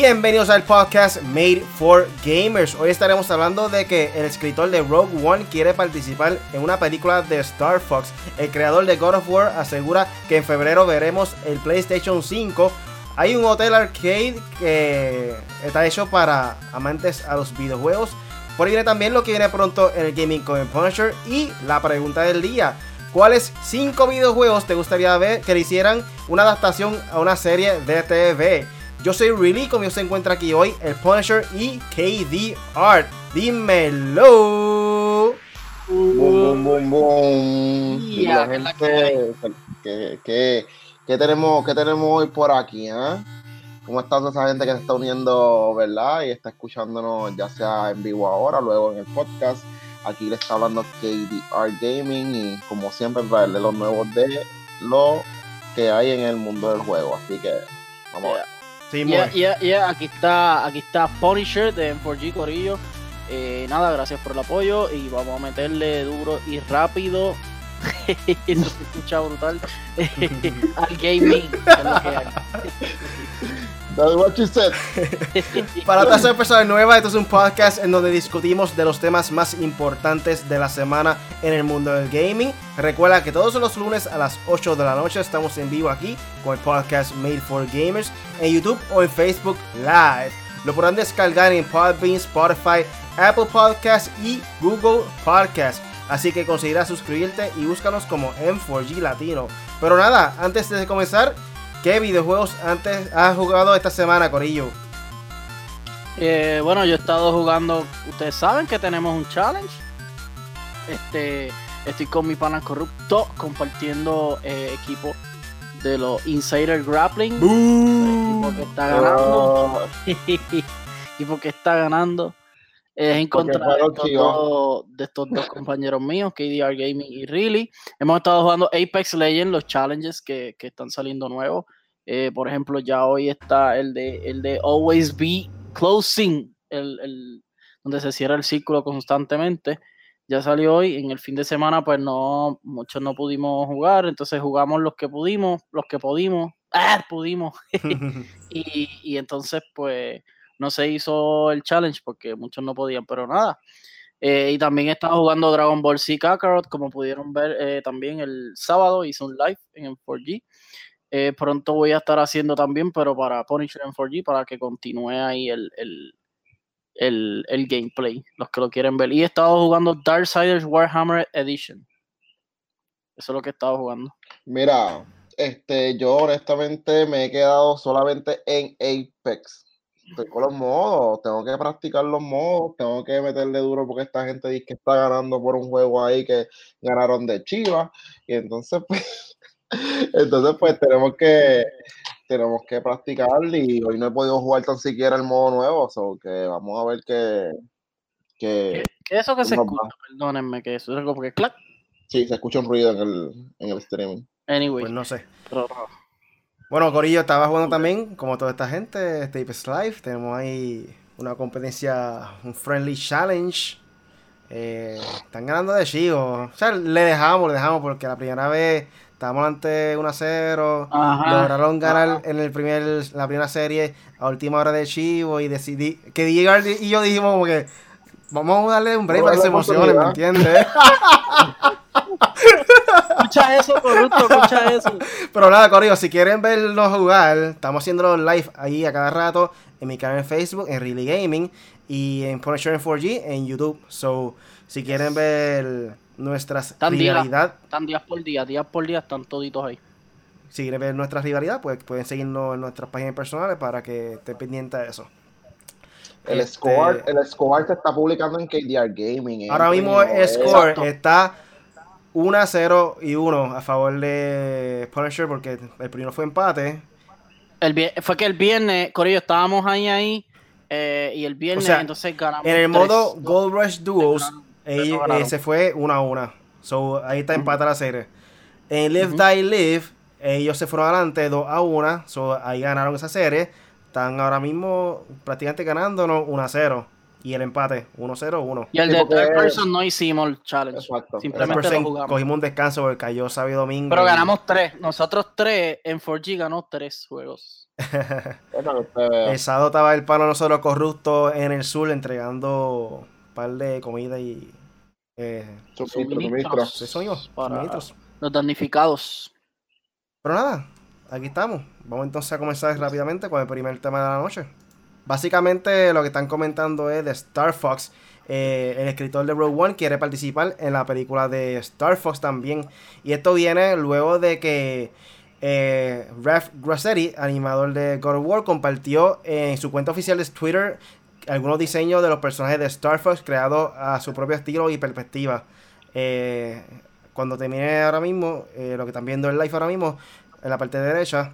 Bienvenidos al podcast Made for Gamers. Hoy estaremos hablando de que el escritor de Rogue One quiere participar en una película de Star Fox. El creador de God of War asegura que en febrero veremos el PlayStation 5. Hay un hotel arcade que está hecho para amantes a los videojuegos. Por ahí viene también lo que viene pronto en el Gaming con Punisher y la pregunta del día. ¿Cuáles 5 videojuegos te gustaría ver que le hicieran una adaptación a una serie de TV? Yo soy Really, conmigo se encuentra aquí hoy el Punisher y KD Art. Dímelo. Boom, boom, boom, boom. Yeah, La gente, ¿qué, qué, qué tenemos, ¿Qué tenemos hoy por aquí? eh? ¿Cómo está toda esa gente que se está uniendo, verdad? Y está escuchándonos ya sea en vivo ahora, luego en el podcast. Aquí le está hablando KDR Gaming y como siempre traerle los nuevos de lo que hay en el mundo del juego. Así que vamos a ver. Sí, Yeah, yeah, yeah, Aquí está, aquí está Punisher de M4G Corillo. Eh, nada, gracias por el apoyo y vamos a meterle duro y rápido. Eso se escucha brutal. al gaming. Para las personas nuevas, esto es un podcast en donde discutimos de los temas más importantes de la semana en el mundo del gaming. Recuerda que todos los lunes a las 8 de la noche estamos en vivo aquí con el podcast Made for Gamers en YouTube o en Facebook Live. Lo podrán descargar en Podbean, Spotify, Apple Podcasts y Google Podcasts. Así que considera suscribirte y búscanos como M4G Latino. Pero nada, antes de comenzar, ¿qué videojuegos antes has jugado esta semana, Corillo? Eh, bueno, yo he estado jugando. Ustedes saben que tenemos un challenge. Este, estoy con mi pana corrupto compartiendo eh, equipo de los Insider Grappling. Equipo que está ganando. Oh, equipo que está ganando. Es en Porque contra de fueron estos, chivas. dos, de estos dos compañeros míos, KDR Gaming y Really. Hemos estado jugando Apex Legends, los challenges que, que están saliendo nuevos. Eh, por ejemplo, ya hoy está el de, el de Always Be Closing, el, el- donde se cierra el círculo constantemente. Ya salió hoy. En el fin de semana, pues no, muchos no pudimos jugar. Entonces jugamos los que pudimos, los que pudimos. ¡Ah! Pudimos. Y, y entonces, pues, no se hizo el challenge porque muchos no podían, pero nada. Eh, y también estaba jugando Dragon Ball Z Kakarot, como pudieron ver eh, también el sábado, hice un live en M4G. Eh, pronto voy a estar haciendo también, pero para Punisher M4G, para que continúe ahí el, el, el, el gameplay, los que lo quieren ver. Y he estado jugando Darksiders Warhammer Edition. Eso es lo que he estado jugando. Mira, este, yo honestamente me he quedado solamente en Apex. Estoy con los modos, tengo que practicar los modos, tengo que meterle duro porque esta gente dice que está ganando por un juego ahí que ganaron de Chivas. Y entonces, pues, entonces, pues tenemos que tenemos que practicar y hoy no he podido jugar tan siquiera el modo nuevo, so que vamos a ver que, que ¿Qué es eso que se ¿Cómo escucha? Perdónenme que eso es algo porque clac. sí, se escucha un ruido en el, en el streaming. Anyway, Pues no sé. pero- Bueno, Corillo estaba jugando también, como toda esta gente, este Live. Tenemos ahí una competencia, un friendly challenge. Eh, están ganando de Chivo. O sea, le dejamos, le dejamos porque la primera vez estábamos ante 1 a 0. Ajá, Lograron ganar ajá. en el primer, la primera serie a última hora de Chivo y decidí que Diego y yo dijimos como que vamos a darle un break para que se emocionen, ¿me entiendes? Escucha eso, corrupto, escucha eso. Pero nada, Corillo, si quieren vernos jugar, estamos haciendo los live ahí a cada rato en mi canal en Facebook, en Really Gaming, y en Punisher en 4G en YouTube. So, si quieren ver nuestras Están días. rivalidad, Están días por día, días por día están toditos ahí. si quieren ver nuestra rivalidad, pues pueden seguirnos en nuestras páginas personales para que estén pendientes de eso. El Este, score, el score se está publicando en KDR Gaming. eh, Ahora mismo el score Exacto. está 1 a 0 y 1 a favor de Punisher porque el primero fue empate. El fue que el viernes, Corillo, estábamos ahí ahí. eh, y el viernes, O sea, entonces ganamos. En el tres. modo Gold Rush Duos, eh, se fue 1 a 1. So, ahí está Ujú. empate la serie. En Live Ujú. Die Live, ellos se fueron adelante 2 a 1. So, ahí ganaron esa serie. Están ahora mismo prácticamente ganándonos 1 a 0. Y el empate 1 a 0 1. Y el Sí, de third person no hicimos el challenge. Exacto. Simplemente lo jugamos. Cogimos un descanso porque cayó sábado y domingo. Pero ganamos tres. Nosotros tres, en 4G ganó tres juegos. el sábado estaba el pano nosotros corrupto en el sur entregando un par de comida y eh, suministros, para los damnificados. Pero nada, aquí estamos. Vamos entonces a comenzar rápidamente con el primer tema de la noche. Básicamente lo que están comentando es de Star Fox. Eh, el escritor de Rogue One quiere participar en la película de Star Fox también. Y esto viene luego de que eh, Raf Grossetti, animador de God of War, compartió en su cuenta oficial de Twitter algunos diseños de los personajes de Star Fox creados a su propio estilo y perspectiva. Eh, cuando termine ahora mismo, eh, lo que están viendo en live ahora mismo, en la parte derecha,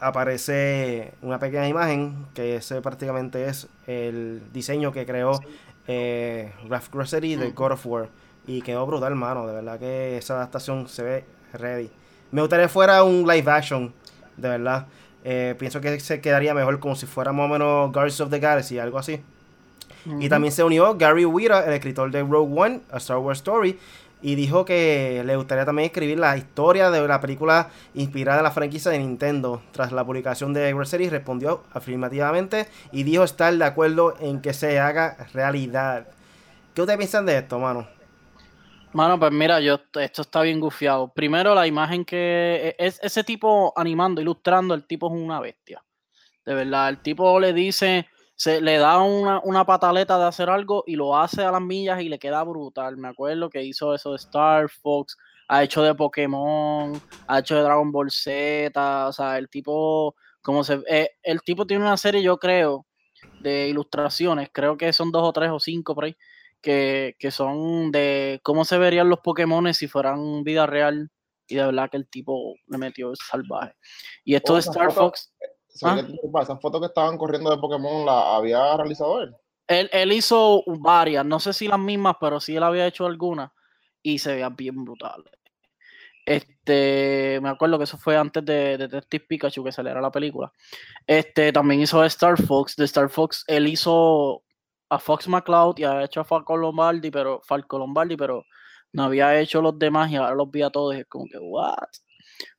aparece una pequeña imagen que ese prácticamente es el diseño que creó eh, Ralph Grossetti de God of War. Y quedó brutal, mano. De verdad que esa adaptación se ve ready. Me gustaría que fuera un live action, de verdad. Eh, pienso que se quedaría mejor como si fuera más o menos Guardians of the Galaxy, algo así. Y también se unió Gary Whitta, el escritor de Rogue One, A Star Wars Story, y dijo que le gustaría también escribir la historia de la película inspirada en la franquicia de Nintendo. Tras la publicación de Grossery respondió afirmativamente y dijo estar de acuerdo en que se haga realidad. ¿Qué ustedes piensan de esto, mano? Mano, pues mira, yo esto está bien gufiado. Primero, la imagen que e, es ese tipo animando, ilustrando, el tipo es una bestia. De verdad, el tipo le dice, se le da una, pataleta de hacer algo y lo hace a las millas y le queda brutal. Me acuerdo que hizo eso de Star Fox, ha hecho de Pokémon, ha hecho de Dragon Ball Z, o sea, el tipo, como se, eh, el tipo tiene una serie, yo creo, de ilustraciones, creo que son dos o tres o cinco por ahí, que, que son de cómo se verían los Pokémon si fueran vida real y de verdad que el tipo le metió salvaje. Y esto de Star Fox ¿Ah? Esas fotos que estaban corriendo de Pokémon la había realizado él. él. hizo varias, no sé si las mismas, pero sí él había hecho algunas y se veían bien brutales. Este, me acuerdo que eso fue antes de, Detective Pikachu que saliera la película. Este, también hizo Star Fox. De Star Fox, él hizo a Fox McCloud y había hecho a Falco Lombardi, pero Falco Lombardi, pero no había hecho los demás y ahora los vi a todos. Y es como que, what?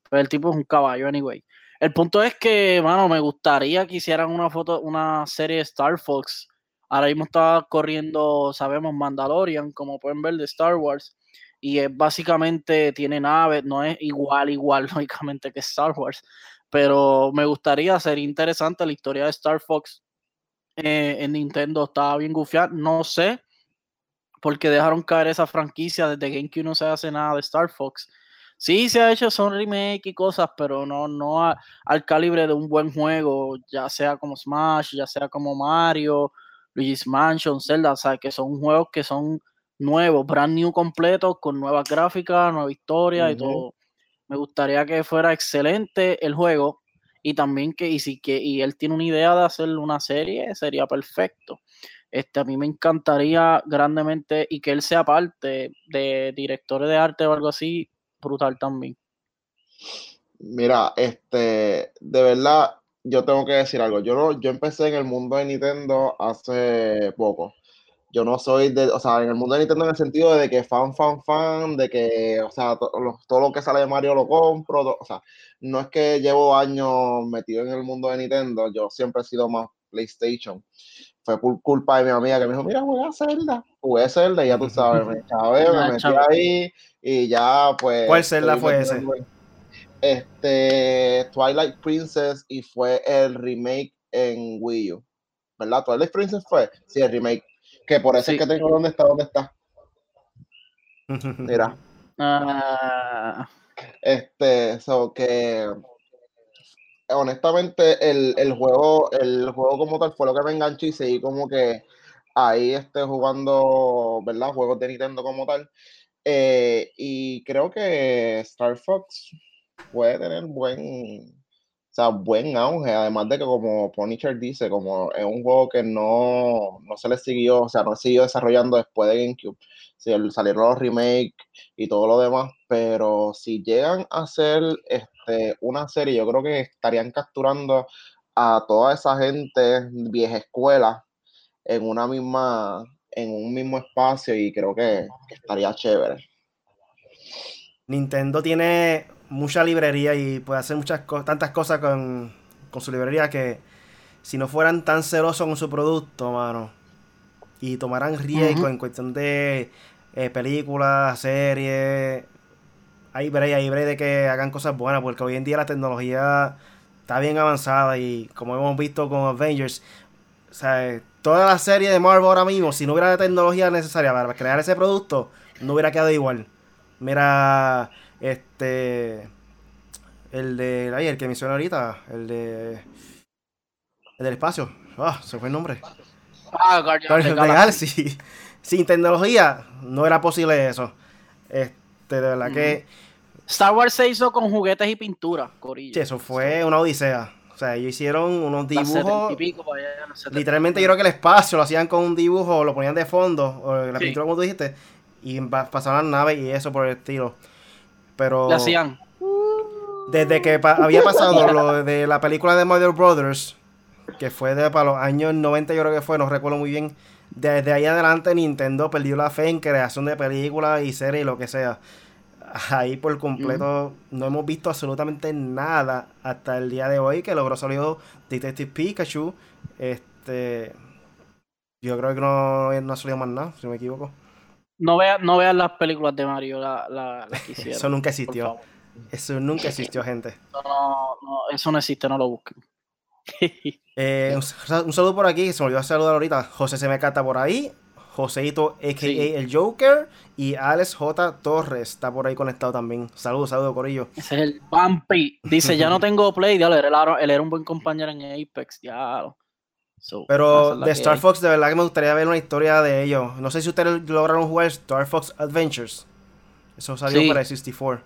Pero el tipo es un caballo, anyway. El punto es que, mano, me gustaría que hicieran una foto, una serie de Star Fox. Ahora mismo está corriendo, sabemos, Mandalorian, como pueden ver, de Star Wars. Y es básicamente, tiene naves, no es igual, igual, lógicamente, que Star Wars. Pero me gustaría, sería interesante la historia de Star Fox eh, en Nintendo. Estaba bien gufiada. No sé, porque dejaron caer esa franquicia desde GameCube no se hace nada de Star Fox. Sí, se ha hecho, son remake y cosas, pero no, no al calibre de un buen juego, ya sea como Smash, ya sea como Mario, Luigi's Mansion, Zelda, o sea, que son juegos que son nuevos, brand new completos, con nuevas gráficas, nueva historia y todo. Me gustaría que fuera excelente el juego y también que, y si que, y él tiene una idea de hacer una serie, sería perfecto. Este, a mí me encantaría grandemente y que él sea parte de directores de arte o algo así, brutal también. Mira, este, de verdad, yo tengo que decir algo. Yo no, yo empecé en el mundo de Nintendo hace poco. Yo no soy de, o sea, en el mundo de Nintendo en el sentido de que fan, fan, fan, de que, o sea, todo lo que sale de Mario lo compro, o sea, no es que llevo años metido en el mundo de Nintendo, yo siempre he sido más PlayStation fue por culpa de mi amiga que me dijo, mira, juega Zelda. Jugué Zelda y ya tú sabes, me chavé, me metí ahí y ya pues... ¿Cuál Zelda fue ese? Este, Twilight Princess y fue el remake en Wii U. ¿Verdad? Twilight Princess fue, sí, el remake. Que por eso es que tengo dónde está, dónde está. Mira. Ah. Este, eso que honestamente el, juego, el juego como tal fue lo que me enganchó y seguí como que ahí esté jugando, ¿verdad? Juegos de Nintendo como tal. Eh, y creo que Star Fox puede tener buen, o sea, buen auge, además de que como Punisher dice, como es un juego que no, no se le siguió, o sea, no siguió desarrollando después de GameCube, si salieron los remakes y todo lo demás, pero si llegan a hacer este, una serie, yo creo que estarían capturando a toda esa gente vieja escuela en una misma, en un mismo espacio y creo que, estaría chévere. Nintendo tiene mucha librería y puede hacer muchas tantas cosas con, con su librería que si no fueran tan celosos con su producto, mano, y tomaran riesgo en cuestión de eh, películas, series, hay break, hay break de que hagan cosas buenas, porque hoy en día la tecnología está bien avanzada y como hemos visto con Avengers, o sea, toda la serie de Marvel ahora mismo, si no hubiera la tecnología necesaria para crear ese producto, no hubiera quedado igual. Mira, este, el de, ahí, el que mencioné ahorita, el de, el del espacio, ah, se fue el nombre. Ah, Guardian of the Sin tecnología no era posible eso. Este, de verdad que Star Wars se hizo con juguetes y pintura, Corillo. Sí, eso fue una odisea. O sea, ellos hicieron unos dibujos. literalmente yo creo que el espacio lo hacían con un dibujo, lo ponían de fondo, o la pintura como tú dijiste, y pasaban naves y eso por el estilo. Pero. Le hacían. Desde que había pasado lo de la película de Mother Brothers, que fue de para los años 90, yo creo que fue, no recuerdo muy bien. Desde ahí adelante Nintendo perdió la fe en creación de películas y series y lo que sea ahí por completo no hemos visto absolutamente nada hasta el día de hoy que logró salir Detective Pikachu. Este, yo creo que no, no ha salido más nada, si no me equivoco. No vean no vean las películas de Mario, la, la, Eso nunca existió. Eso nunca existió, gente. No, no, eso no existe, no lo busquen. Eh, un, saludo por aquí, se me olvidó saludar ahorita. José se me cata por ahí. Joseito, a.k.a. el Joker, y Alex J. Torres está por ahí conectado también. Saludos, saludos, Corillo. Ese es el Bumpy. Dice, ya no tengo play, diablo, él, era un buen compañero en Apex, ya. Pero de Star Fox, de verdad que me gustaría ver una historia de ellos. No sé si ustedes lograron jugar Star Fox Adventures. Eso salió para el 64.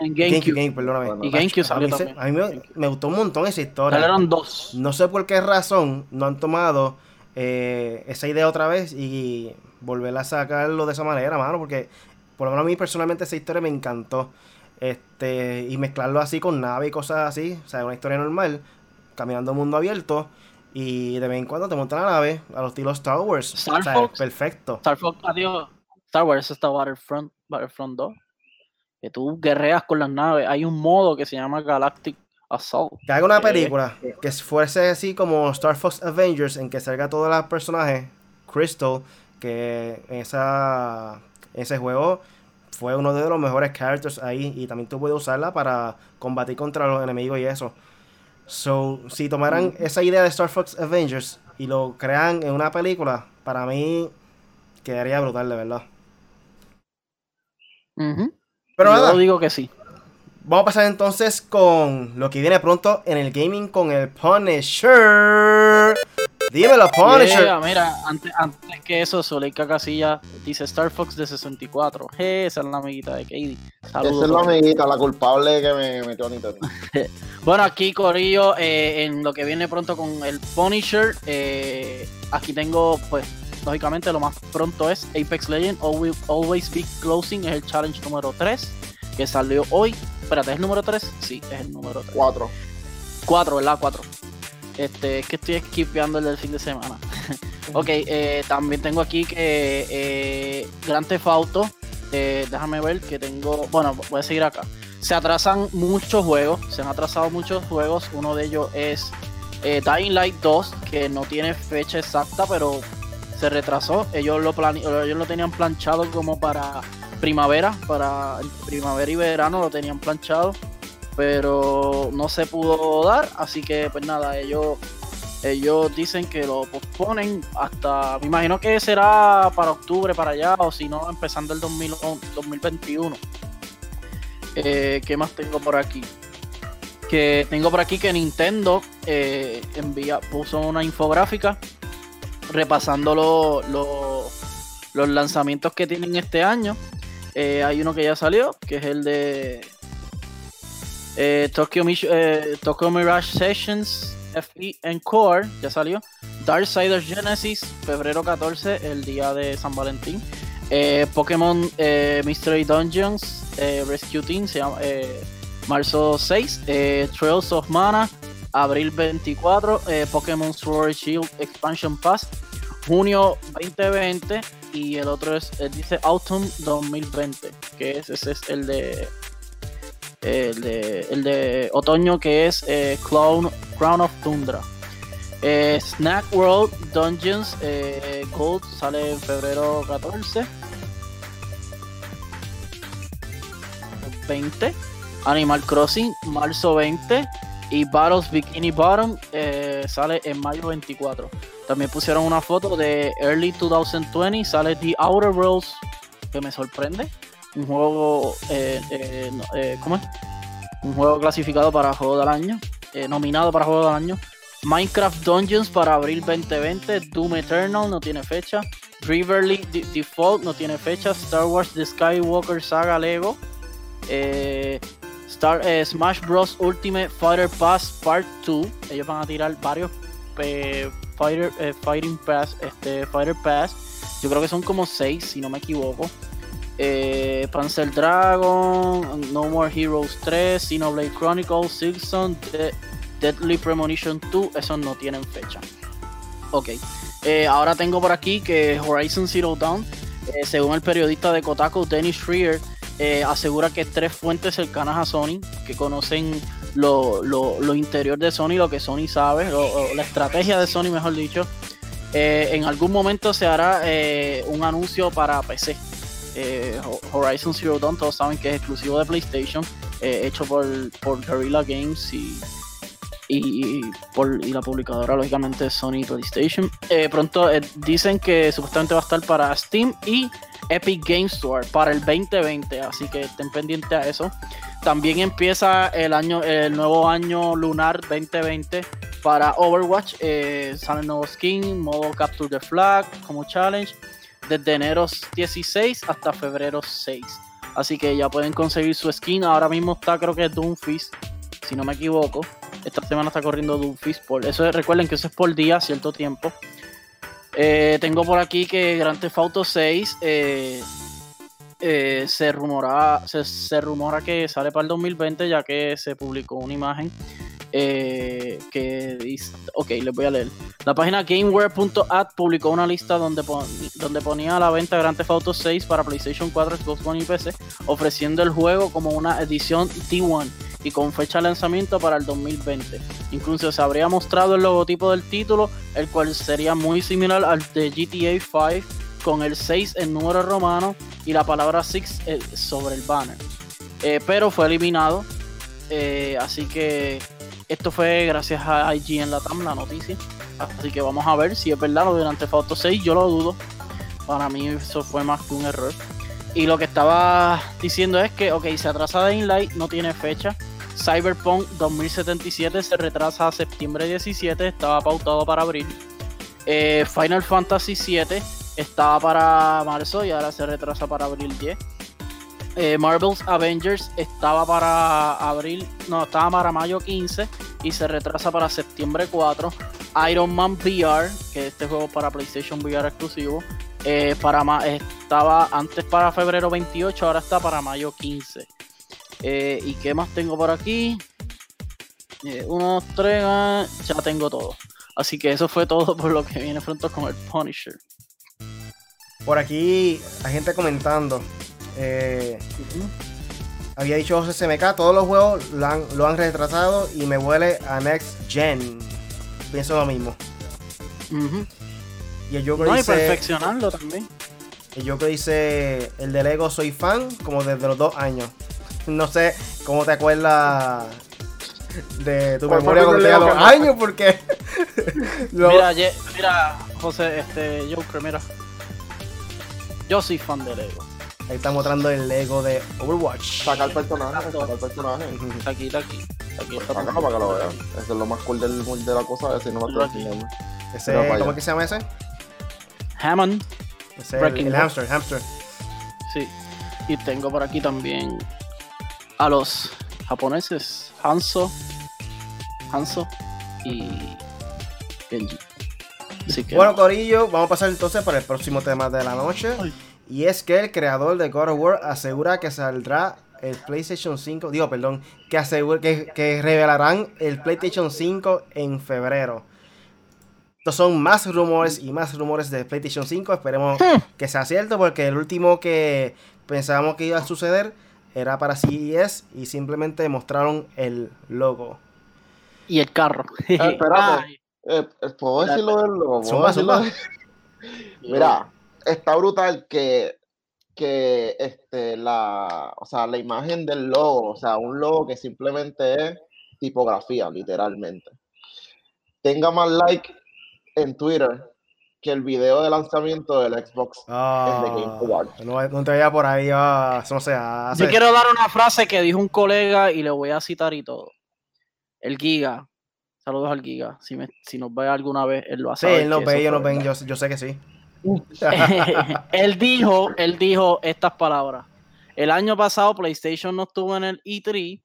En GameCube. Game, perdóname. Y GameCube salió a mí, a mí me, gustó un montón esa historia. Salieron dos. No sé por qué razón no han tomado eh, esa idea otra vez y volver a sacarlo de esa manera, mano, porque por lo menos a mí personalmente esa historia me encantó. Este, y mezclarlo así con nave y cosas así, o sea, una historia normal, caminando mundo abierto, y de vez en cuando te montan la nave a los estilos Star Wars. Star perfecto. Star Fox, adiós. Star Wars está Battlefront, Battlefront 2. Que tú guerreas con las naves. Hay un modo que se llama Galactic que haga una película que fuese así como Star Fox Avengers, en que salga todos los personajes, Crystal, que esa, ese juego fue uno de los mejores characters ahí y también tú puedes usarla para combatir contra los enemigos y eso. So, si tomaran mm. esa idea de Star Fox Avengers y lo crean en una película, para mí quedaría brutal, de verdad. Pero Yo digo que sí. Vamos a pasar entonces con lo que viene pronto en el gaming con el Punisher. Dímelo, Punisher. mira, antes, que eso, Soleika Casilla dice Star Fox de 64. esa es la amiguita de Katie. Esa es la amiguita, la culpable que me metió a Nintendo. bueno, aquí Corillo, eh, en lo que viene pronto con el Punisher, eh, aquí tengo, pues, lógicamente lo más pronto es Apex Legends Always, Always Be Closing, es el challenge número 3 que salió hoy. Espérate, ¿es el número 3? Sí, es el número 3. 4. 4, ¿verdad? 4. Este, es que estoy skipeando el del fin de semana. ok, eh, también tengo aquí que eh, Grand Theft Auto. Eh, déjame ver que tengo. Bueno, voy a seguir acá. Se atrasan muchos juegos. Se han atrasado muchos juegos. Uno de ellos es eh, Dying Light 2, que no tiene fecha exacta, pero se retrasó. Ellos lo, ellos lo tenían planchado como para primavera, para primavera y verano lo tenían planchado, pero no se pudo dar, así que pues nada, ellos ellos dicen que lo posponen hasta, me imagino que será para octubre, para allá, o si no, empezando el 2021. Eh, ¿Qué más tengo por aquí? Que tengo por aquí que Nintendo eh, envía, puso una infográfica repasando los lanzamientos que tienen este año eh, hay uno que ya salió, que es el de eh, Tokyo, eh, Tokyo Mirage Sessions FE Encore, ya salió. Darksiders Genesis, febrero 14, el día de San Valentín. Pokémon Mystery Dungeons Rescue Team, se llama, marzo 6. Trails of Mana, abril 24. Pokémon Sword Shield Expansion Pass, junio 2020 y el otro es, dice Autumn 2020, que es, ese es el de, el de, el de otoño que es eh, Clown Crown of Tundra. Eh, Snack World Dungeons eh, Gold sale en febrero 14. 20. Animal Crossing, marzo 20. Y Battles Bikini Bottom eh, sale en mayo 24. También pusieron una foto de Early 2020. Sale The Outer Worlds, que me sorprende. Un juego, eh, eh, ¿cómo es? Un juego clasificado para Juego del Año. nominado para Juego del Año. Minecraft Dungeons para abril 2020. Doom Eternal no tiene fecha. Riverly D- Default no tiene fecha. Star Wars The Skywalker Saga Lego. Star, eh, Smash Bros. Ultimate Fighter Pass Part 2. Ellos van a tirar varios eh, Fighter, eh, Fighting Pass, este, Fighter Pass. Yo creo que son como 6, si no me equivoco. Eh, Panzer Dragon, No More Heroes 3, Xenoblade Chronicles, Silksong, De- Deadly Premonition 2. Esos no tienen fecha. Ok. Ahora tengo por aquí que Horizon Zero Dawn, según el periodista de Kotaku, Dennis Schreier, eh, asegura que tres fuentes cercanas a Sony, que conocen lo, lo- lo interior de Sony, lo que Sony sabe, lo- la estrategia de Sony, mejor dicho, eh, en algún momento se hará eh, un anuncio para PC. Ho- Horizon Zero Dawn, todos saben que es exclusivo de PlayStation, hecho por, por Guerrilla Games y, y, la publicadora, lógicamente, Sony PlayStation. Eh, pronto eh, dicen que supuestamente va a estar para Steam y Epic Game Store para el 2020, así que estén pendientes a eso. También empieza el año, el nuevo año lunar 2020 para Overwatch. Eh, sale nuevo skin, modo Capture the Flag como challenge, desde enero 16 hasta febrero 6. Así que ya pueden conseguir su skin. Ahora mismo está, creo que Doomfist, si no me equivoco. Esta semana está corriendo Doomfist. Por eso es- recuerden que eso es por día, cierto tiempo. Eh, tengo por aquí que Grand Theft Auto 6 eh, eh, se, rumora, se, rumora que sale para el 2020 ya que se publicó una imagen que dice, ok, les voy a leer. La página GameWare.at publicó una lista donde, donde ponía a la venta Grand Theft Auto 6 para PlayStation 4, Xbox One y PC, ofreciendo el juego como una edición D1 y con fecha de lanzamiento para el 2020. Incluso se habría mostrado el logotipo del título, el cual sería muy similar al de GTA 5 con el 6 en número romano y la palabra 6 eh, sobre el banner. Eh, pero fue eliminado. eh, así que esto fue gracias a IG en la TAM, la noticia. Así que vamos a ver si es verdad lo de Grand Theft Auto 6. Yo lo dudo. Para mí eso fue más que un error. Y lo que estaba diciendo es que, ok, se atrasa Daylight, no tiene fecha. Cyberpunk 2077 se retrasa a septiembre 17, estaba pautado para abril. Eh, Final Fantasy 7 estaba para marzo y ahora se retrasa para abril 10. Eh, Marvel's Avengers estaba para abril, no, estaba para mayo 15 y se retrasa para septiembre 4. Iron Man VR, que este juego para PlayStation VR exclusivo, eh, para estaba antes para febrero 28, ahora está para mayo 15. Eh, ¿Y qué más tengo por aquí? Eh, uno, tres, ah, ya tengo todo. Así que eso fue todo por lo que viene pronto con el Punisher. Por aquí hay gente comentando. eh, había dicho SMK, todos los juegos lo han, lo han retrasado y me huele a Next Gen. Pienso lo mismo. Ujú. Y el Joker No, y dice, perfeccionarlo también. el Joker dice, el de Lego soy fan como desde los dos años. No sé cómo te acuerdas de tu ¿Cuál fue memoria el cuando que los años porque... lo- Mira, ye- mira, José, este, Joker, mira. Yo soy fan de Lego. Ahí está mostrando el Lego de Overwatch. Saca el personaje, saca el personaje. Está aquí, está aquí. Está aquí, está Acá aquí. para que lo vean. Eso es lo más cool del, de la cosa, si no. Ese, ¿Cómo es que se llama ese? Hammond, Ese el, hamster, hamster. sí. Y tengo por aquí también a los japoneses, Hanzo, Hanzo y. Así que Bueno, Corillo, vamos a pasar entonces para el próximo tema de la noche. Ay. Y es que el creador de God of War asegura que saldrá el PlayStation 5. Digo, perdón, que, asegura, que, que revelarán el PlayStation 5 en febrero. Estos son más rumores y más rumores de PlayStation 5. Esperemos que sea cierto porque el último que pensábamos que iba a suceder era para CES y simplemente mostraron el logo. Y el carro. Ah, espérate. Eh, eh, ¿Puedo decirlo del logo? ¿Puedo decirlo de- Mira, está brutal que, que este, la, o sea, la imagen del logo, o sea, un logo que simplemente es tipografía, literalmente, tenga más like en Twitter que el video de lanzamiento del Xbox Ah, en The Game Award. no, te vaya por ahí, ah, eso no se hace. Yo quiero dar una frase que dijo un colega y le voy a citar y todo. El Giga. Saludos al Giga. Si, me- si nos ve alguna vez, él lo Sí, hace. él nos ve, ellos nos ven, yo, yo sé que sí. él dijo, él dijo estas palabras. El año pasado PlayStation no estuvo en el E3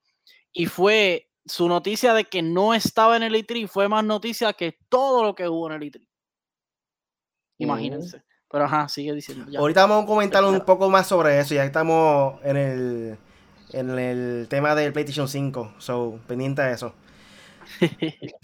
y fue su noticia de que no estaba en el E3 fue más noticia que todo lo que hubo en el E3. Imagínense. Pero ajá, sigue diciendo. ya. Ahorita vamos a comentar un poco más sobre eso, ya estamos en el, en el tema del PlayStation 5, so, pendiente de eso.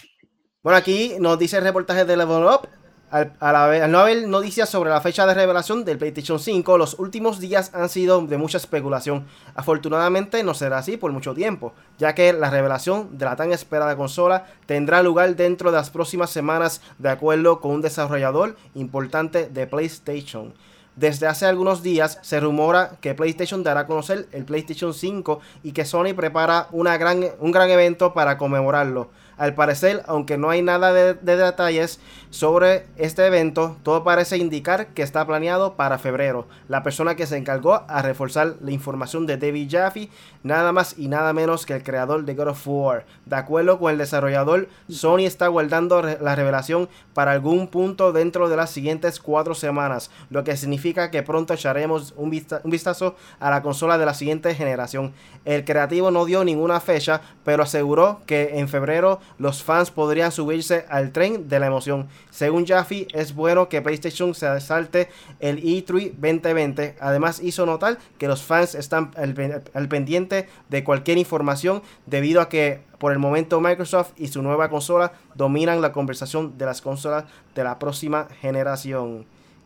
Bueno, aquí nos dice el reportaje de Level Up. Al, no haber noticias sobre la fecha de revelación del PlayStation 5, los últimos días han sido de mucha especulación. Afortunadamente no será así por mucho tiempo, ya que la revelación de la tan esperada consola tendrá lugar dentro de las próximas semanas de acuerdo con un desarrollador importante de PlayStation. Desde hace algunos días se rumora que PlayStation dará a conocer el PlayStation 5 y que Sony prepara un gran evento para conmemorarlo. Al parecer, aunque no hay nada de, de detalles sobre este evento, todo parece indicar que está planeado para febrero. La persona que se encargó a reforzar la información de David Jaffe, nada más y nada menos que el creador de God of War. De acuerdo con el desarrollador, Sony está guardando la revelación para algún punto dentro de las siguientes cuatro semanas, lo que significa que pronto echaremos un vistazo a la consola de la siguiente generación. El creativo no dio ninguna fecha, pero aseguró que en febrero los fans podrían subirse al tren de la emoción. Según Jaffe, es bueno que PlayStation se salte el E E3 2020. Además, hizo notar que los fans están al, al pendiente de cualquier información debido a que por el momento Microsoft y su nueva consola dominan la conversación de las consolas de la próxima generación.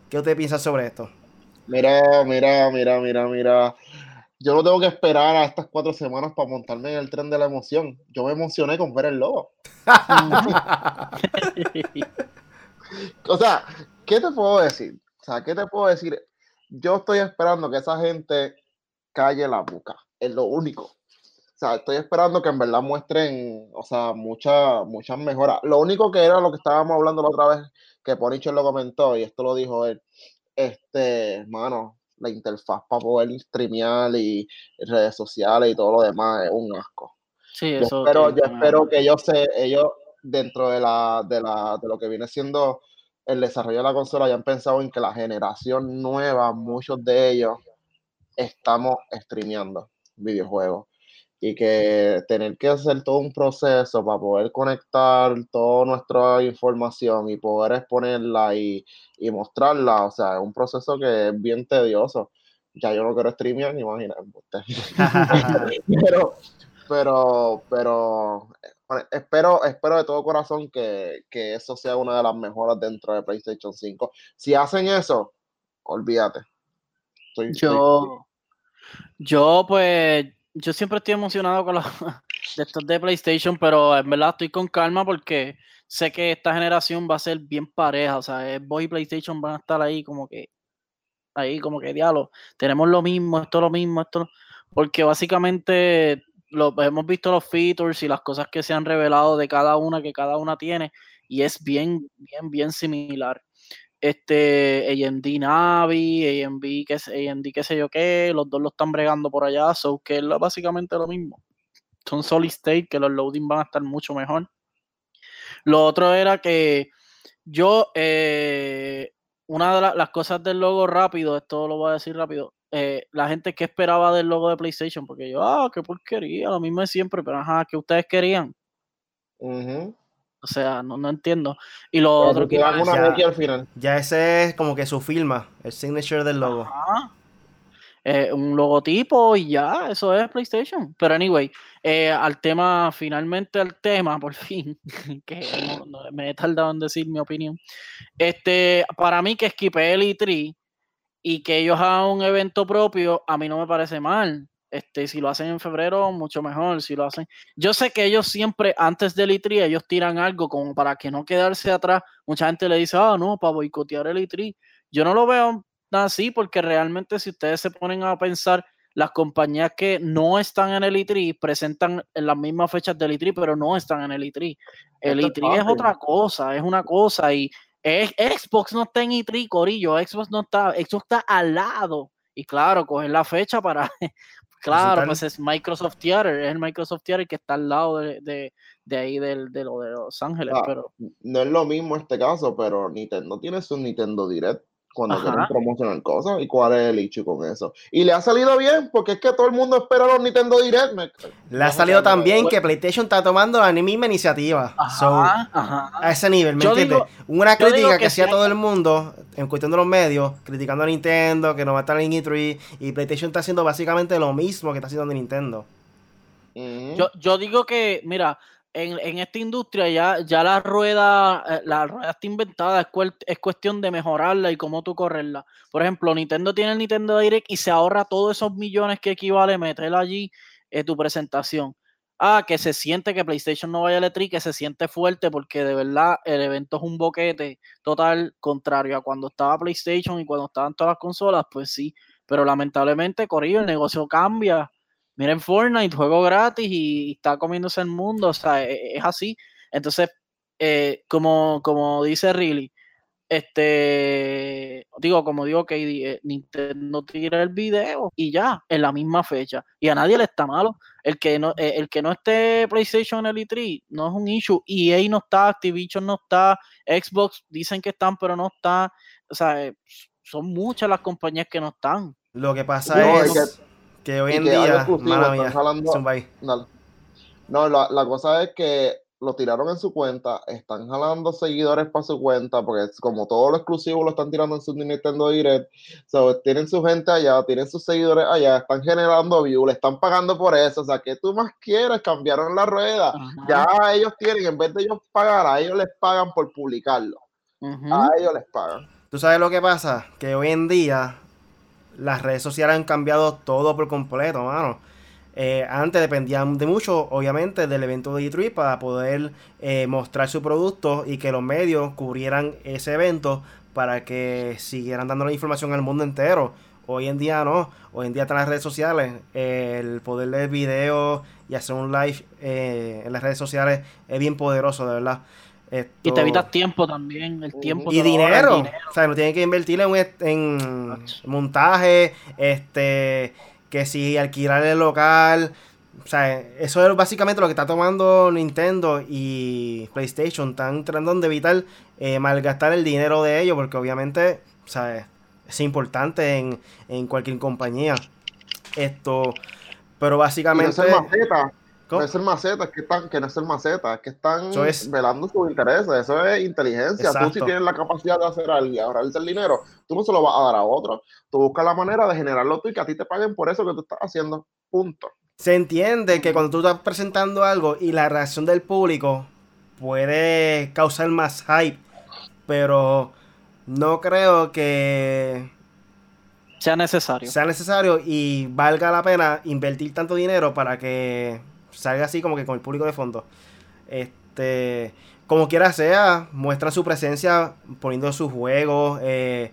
¿Qué usted piensa sobre esto? Mira, mira, mira, mira, mira. Yo no tengo que esperar a estas cuatro semanas para montarme en el tren de la emoción. Yo me emocioné con ver el logo. O sea, ¿qué te puedo decir? O sea, ¿qué te puedo decir? Yo estoy esperando que esa gente calle la boca. Es lo único. O sea, estoy esperando que en verdad muestren, o sea, muchas muchas mejoras. Lo único que era lo que estábamos hablando la otra vez, que Ponicho lo comentó, y esto lo dijo él, este, mano, la interfaz para poder streamear y redes sociales y todo lo demás es un asco. Sí, Yo eso. espero, que- yo espero que ellos se, ellos dentro de la, de la, de lo que viene siendo el desarrollo de la consola, hayan pensado en que la generación nueva, muchos de ellos estamos streameando videojuegos. Y que tener que hacer todo un proceso para poder conectar toda nuestra información y poder exponerla y, y mostrarla, o sea, es un proceso que es bien tedioso. Ya yo no quiero streamear, ni imaginar. pero, pero, pero eh, espero, espero de todo corazón que, que eso sea una de las mejoras dentro de PlayStation 5. Si hacen eso, olvídate. Estoy- estoy- Yo, yo pues, yo siempre estoy emocionado con los de estos de PlayStation, pero en verdad estoy con calma porque sé que esta generación va a ser bien pareja, o sea, Xbox y PlayStation van a estar ahí como que, ahí como que diálogo, tenemos lo mismo, esto lo mismo, esto, porque básicamente lo, hemos visto los features y las cosas que se han revelado de cada una que cada una tiene y es bien, bien, bien similar este AMD Navi, AMD qué, AMD qué sé yo qué, los dos lo están bregando por allá, so que es básicamente lo mismo. Son solid state, que los loading van a estar mucho mejor. Lo otro era que yo, eh, una de la- las cosas del logo rápido, esto lo voy a decir rápido, eh, la gente que esperaba del logo de PlayStation, porque yo, ah, qué porquería, lo mismo de siempre, pero ajá, que ustedes querían. Ujú. O sea, no, no entiendo. Y lo Pero otro que iba a al final. Ya ese es como que su firma, el signature del logo. Ajá. Eh, un logotipo y ya, eso es PlayStation. Pero anyway, eh, al tema, finalmente al tema, por fin, que no- no- me he tardado en decir mi opinión. Este, para mí que esquipe el E3 y que ellos hagan un evento propio, a mí no me parece mal. Este, si lo hacen en febrero, mucho mejor. Si lo hacen. Yo sé que ellos siempre, antes del E3, ellos tiran algo como para que no quedarse atrás. Mucha gente le dice, ah, no, para boicotear el E3. Yo no lo veo así, porque realmente, si ustedes se ponen a pensar, las compañías que no están en el E3 presentan en las mismas fechas del E3, pero no están en el E3. El E3 es otra cosa, es una cosa. Y es, Xbox no está en E3, Corillo. Xbox no está, Xbox está al lado. Y claro, coger la fecha para, Claro, pues es Microsoft Theater, es el Microsoft Theater que está al lado de, de, ahí de, de, lo de Los Ángeles. Ah, pero... No es lo mismo este caso, pero Nintendo tiene su Nintendo Direct cuando quieren promocionar cosas y cuál es el hecho con eso. Y le ha salido bien, porque es que todo el mundo espera los Nintendo Direct. Le ha salido tan bien que PlayStation está tomando la misma iniciativa. A ese nivel, ¿me entiendes? Una crítica que, hacía todo el mundo en cuestión de los medios, criticando a Nintendo, que no va a estar en E3, y PlayStation está haciendo básicamente lo mismo que está haciendo Nintendo. yo, yo digo que, mira, en, esta industria ya, ya la rueda, eh, la rueda está inventada, es, cuestión de mejorarla y cómo tú correrla. Por ejemplo, Nintendo tiene el Nintendo Direct y se ahorra todos esos millones que equivale meter allí eh, tu presentación. Ah, que se siente que PlayStation no vaya a E3, que se siente fuerte porque de verdad el evento es un boquete total contrario a cuando estaba PlayStation y cuando estaban todas las consolas, pues sí. Pero lamentablemente, corrido, el negocio cambia miren Fortnite, juego gratis y, está comiéndose el mundo, o sea, e, e, es, así. Entonces, eh, como, como dice Riley, este, digo, como digo que eh, Nintendo tira el video y ya, en la misma fecha. Y a nadie le está malo. El que no, eh, el que no esté PlayStation en el E3 no es un issue. EA no está, Activision no está, Xbox dicen que están, pero no está. O sea, son muchas las compañías que no están. Lo que pasa es que hoy en día, No, la, cosa es que lo tiraron en su cuenta, están jalando seguidores para su cuenta, porque como todo lo exclusivo lo están tirando en su Nintendo Direct, tienen su gente allá, tienen sus seguidores allá, están generando views, le están pagando por eso, o sea, que tú más quieres? Cambiaron la rueda, ya ellos tienen, en vez de ellos pagar, a ellos les pagan por publicarlo, a ellos les pagan. ¿Tú sabes lo que pasa? Que hoy en día las redes sociales han cambiado todo por completo, mano. Eh, antes dependían de mucho, obviamente, del evento de E3 para poder eh, mostrar su producto y que los medios cubrieran ese evento para que siguieran dando la información al mundo entero. Hoy en día no, hoy en día están las redes sociales, el poder del video y hacer un live eh, en las redes sociales es bien poderoso, de verdad y te evitas tiempo también, el tiempo. Y dinero. O sea, no tienen que invertir en, montaje, este, que si alquilar el local. O sea, eso es básicamente lo que está tomando Nintendo y PlayStation. Están tratando de evitar eh, malgastar el dinero de ellos, porque obviamente, sea, es importante en, en cualquier compañía. Esto, pero básicamente. ¿No? Es el maceta, es que, están, que no es el maceta, es que están velando sus intereses. Eso es inteligencia. Tú si tienes la capacidad de hacer algo y ahorrarte el dinero, tú no se lo vas a dar a otro. Tú buscas la manera de generarlo tú y que a ti te paguen por eso que tú estás haciendo. Punto. Se entiende que cuando tú estás presentando algo y la reacción del público puede causar más hype, pero no creo que sea necesario. Sea necesario y valga la pena invertir tanto dinero para que salga así como que con el público de fondo. Este, como quiera sea, muestra su presencia poniendo sus juegos eh,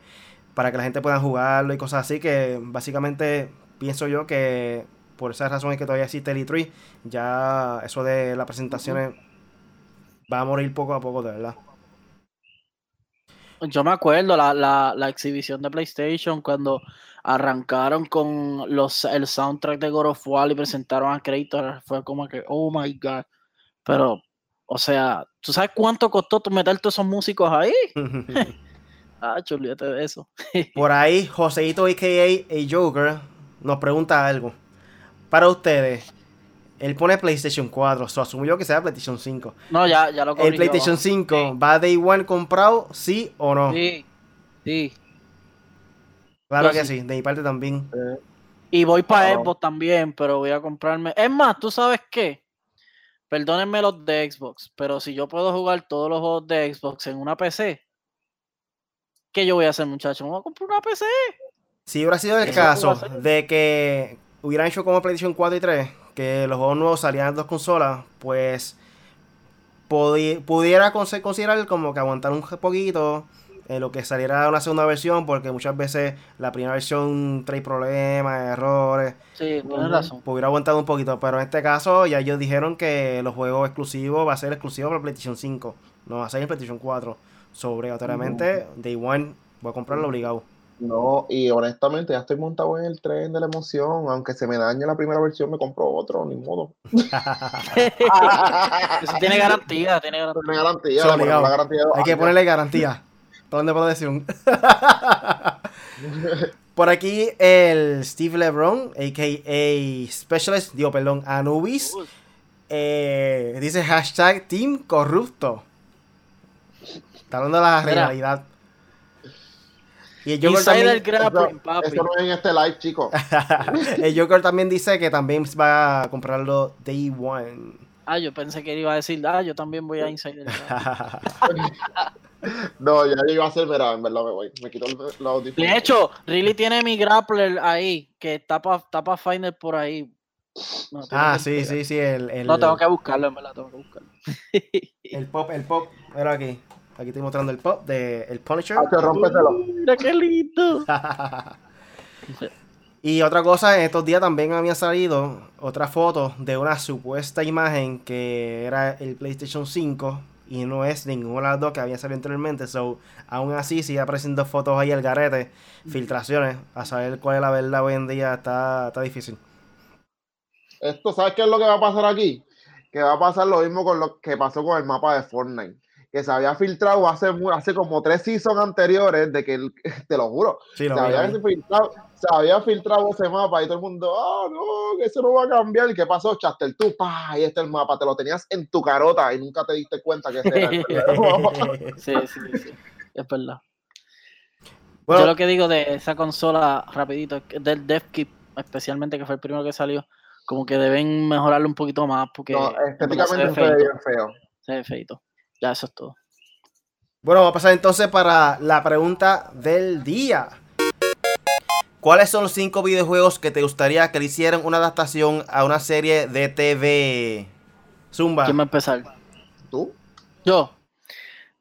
para que la gente pueda jugarlo y cosas así. Que básicamente pienso yo que por esas razones que todavía existe el E3, ya eso de las presentaciones va a morir poco a poco, de verdad. Yo me acuerdo la, la, la exhibición de PlayStation cuando arrancaron con los, el soundtrack de God of War y presentaron a Kratos, fue como que, oh my god. Pero, o sea, ¿tú sabes cuánto costó meter todos esos músicos ahí? ah, olvídate de eso. Por ahí, Joseito a.k.a. Joker nos pregunta algo. Para ustedes, él pone PlayStation 4, so asumió que sea PlayStation 5. No, ya, ya lo ¿El PlayStation 5 va Day One comprado, sí o no? Sí, sí. Claro que sí. de mi parte también. y voy para Xbox también, pero voy a comprarme. Es más, ¿tú sabes qué? Perdónenme los de Xbox, pero si yo puedo jugar todos los juegos de Xbox en una PC, ¿qué yo voy a hacer, muchachos? ¿Me voy a comprar una PC? Si hubiera sido el caso de que hubieran hecho como PlayStation 4 y 3, que los juegos nuevos salían en dos consolas, pues pudiera considerar como que aguantar un poquito en lo que saliera una segunda versión, porque muchas veces la primera versión trae problemas, errores. Sí, tienes razón. Hubiera aguantado un poquito, pero en este caso ya ellos dijeron que los juegos exclusivos va a ser exclusivo para PlayStation 5, no va a ser en PlayStation 4. Sobre, obligatoriamente, Day One, voy a comprarlo obligado. No, y honestamente ya estoy montado en el tren de la emoción. Aunque se me dañe la primera versión, me compro otro, ni modo. Eso tiene garantía, tiene garantía. Tiene garantía, la, garantía Hay que ponerle garantía. ¿Dónde puedo decir? Por aquí el Steve LeBron, a.k.a. Specialist, digo, perdón, Anubis, eh, dice hashtag Team Corrupto. Está hablando de la realidad. Y el Joker también, eso, no es en este live, chicos. el Joker también dice que también va a comprarlo Day One. Ah, yo pensé que iba a decir, ah, yo también voy a Insider. no, ya iba a hacer, mira, en verdad me voy. Me quito los De hecho, Really tiene mi grappler ahí, que está para Finder por ahí. ah, sí, sí, sí. El, No, tengo que buscarlo, en verdad, tengo que buscarlo. el pop, el pop, era aquí. Aquí estoy mostrando el pop de el Punisher. Ah, Mira qué lindo. y otra cosa, en estos días también había salido otra foto de una supuesta imagen que era el PlayStation 5 y no es ninguna de las dos que había salido anteriormente. So, aún así sigue apareciendo fotos ahí al garete, filtraciones, a saber cuál es la verdad hoy en día está, está difícil. Esto, ¿sabes qué es lo que va a pasar aquí? Que va a pasar lo mismo con lo que pasó con el mapa de Fortnite que se había filtrado hace, hace como tres seasons anteriores, de que, te lo juro, se, había filtrado, se, había filtrado, ese mapa y todo el mundo, ah, no, que eso no va a cambiar. ¿Y qué pasó? Chastel, tú, pa, ahí está el mapa, te lo tenías en tu carota y nunca te diste cuenta que ese era el Sí, sí, sí, es verdad. Yo lo que digo de esa consola, rapidito, del DevKit, especialmente que fue el primero que salió, como que deben mejorarlo un poquito más porque... No, estéticamente se ve bien feo. Se ve feito. Ya, eso es todo. Bueno, vamos a pasar entonces para la pregunta del día. ¿Cuáles son los cinco videojuegos que te gustaría que le hicieran una adaptación a una serie de TV? Zumba. ¿Quién va a empezar? ¿Tú? Yo.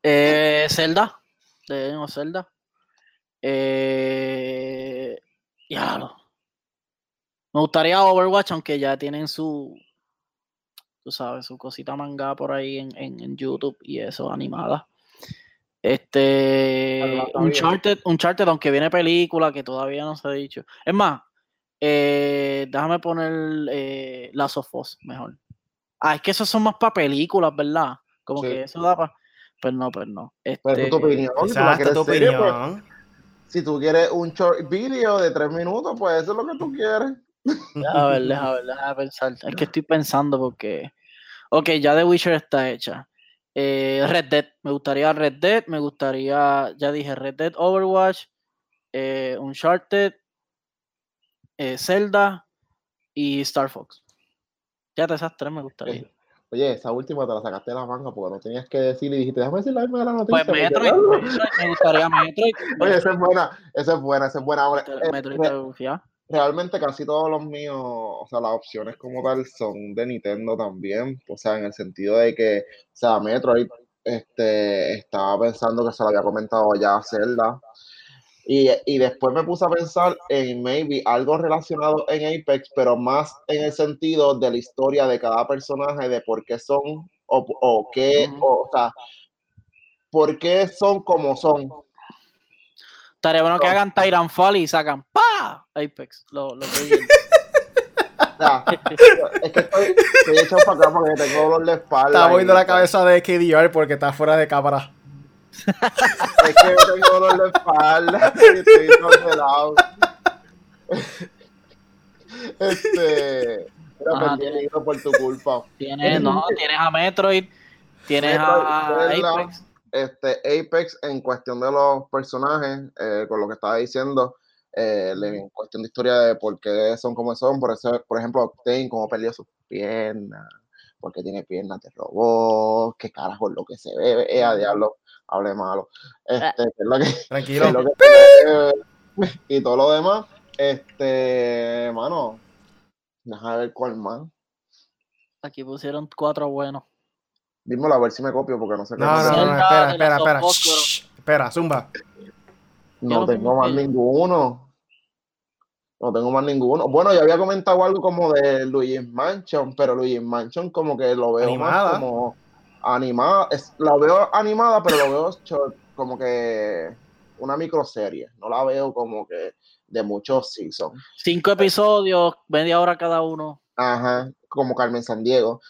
Eh, Zelda. De no, Zelda. Eh, ya Me gustaría Overwatch, aunque ya tienen su, tú sabes, su cosita manga por ahí en, en, YouTube y eso, animada. Este, un charter, un charter, aunque viene película que todavía no se ha dicho. Es más, eh, déjame poner eh, Last of Us mejor. Ah, es que esos son más para películas, ¿verdad? Como que eso da para. Pues no, pues no. Este, tu opinión. Si, tu opinión. si tú quieres un short video de tres minutos, pues eso es lo que tú quieres. A ver, a ver, a pensar. Es que estoy pensando porque. Ok, ya The Witcher está hecha. Eh, Red Dead, me gustaría Red Dead, me gustaría, ya dije Red Dead, Overwatch, eh, Uncharted, eh, Zelda y Star Fox. Ya te esas tres me gustaría. Oye, esa última te la sacaste de la manga porque no tenías que decir y dijiste, déjame decir la misma de la noticia. Pues Metroid, me gustaría Metroid. Oye, esa es buena, esa es buena, esa es buena. Metroid, Metroid realmente casi todos los míos, o sea, las opciones como tal son de Nintendo también, o sea, en el sentido de que, o sea, Metroid, este, estaba pensando que se lo había comentado ya a Zelda, y, y, después me puse a pensar en maybe algo relacionado en Apex, pero más en el sentido de la historia de cada personaje, de por qué son, o, o qué, o, o sea, por qué son como son, Estaría bueno que hagan Titanfall y sacan ¡pa! Apex. Lo, lo que ya, es que estoy, estoy hecho para acá porque tengo dolor de espalda. Está moviendo la cabeza de KDR porque está fuera de cámara. es que tengo dolor de espalda y estoy congelado. este. Pero tienes por tu culpa. Tienes, no, tienes a Metroid, tienes a Apex este, Apex en cuestión de los personajes, eh, con lo que estaba diciendo, eh, en cuestión de historia de por qué son como son, por, eso, por ejemplo, Octane, cómo perdió sus piernas, porque tiene piernas de robot, qué carajo es lo que se ve, eh, a diablo, hable malo. Este, Tranquilo. y todo lo demás, este, mano, Déjame ver cuál más. Aquí pusieron cuatro buenos. Dímelo a ver si me copio porque no sé qué No, no, no, no, espera, espera, espera. Shh, espera, zumba. No tengo más ninguno. No tengo más ninguno. Bueno, yo había comentado algo como de Luigi's Mansion, pero Luigi's Mansion como que lo veo Animada. más como animada. Es, la veo animada, pero lo veo short, como que una microserie. No la veo como que de muchos seasons. Cinco episodios, media hora cada uno. Ajá, como Carmen Sandiego.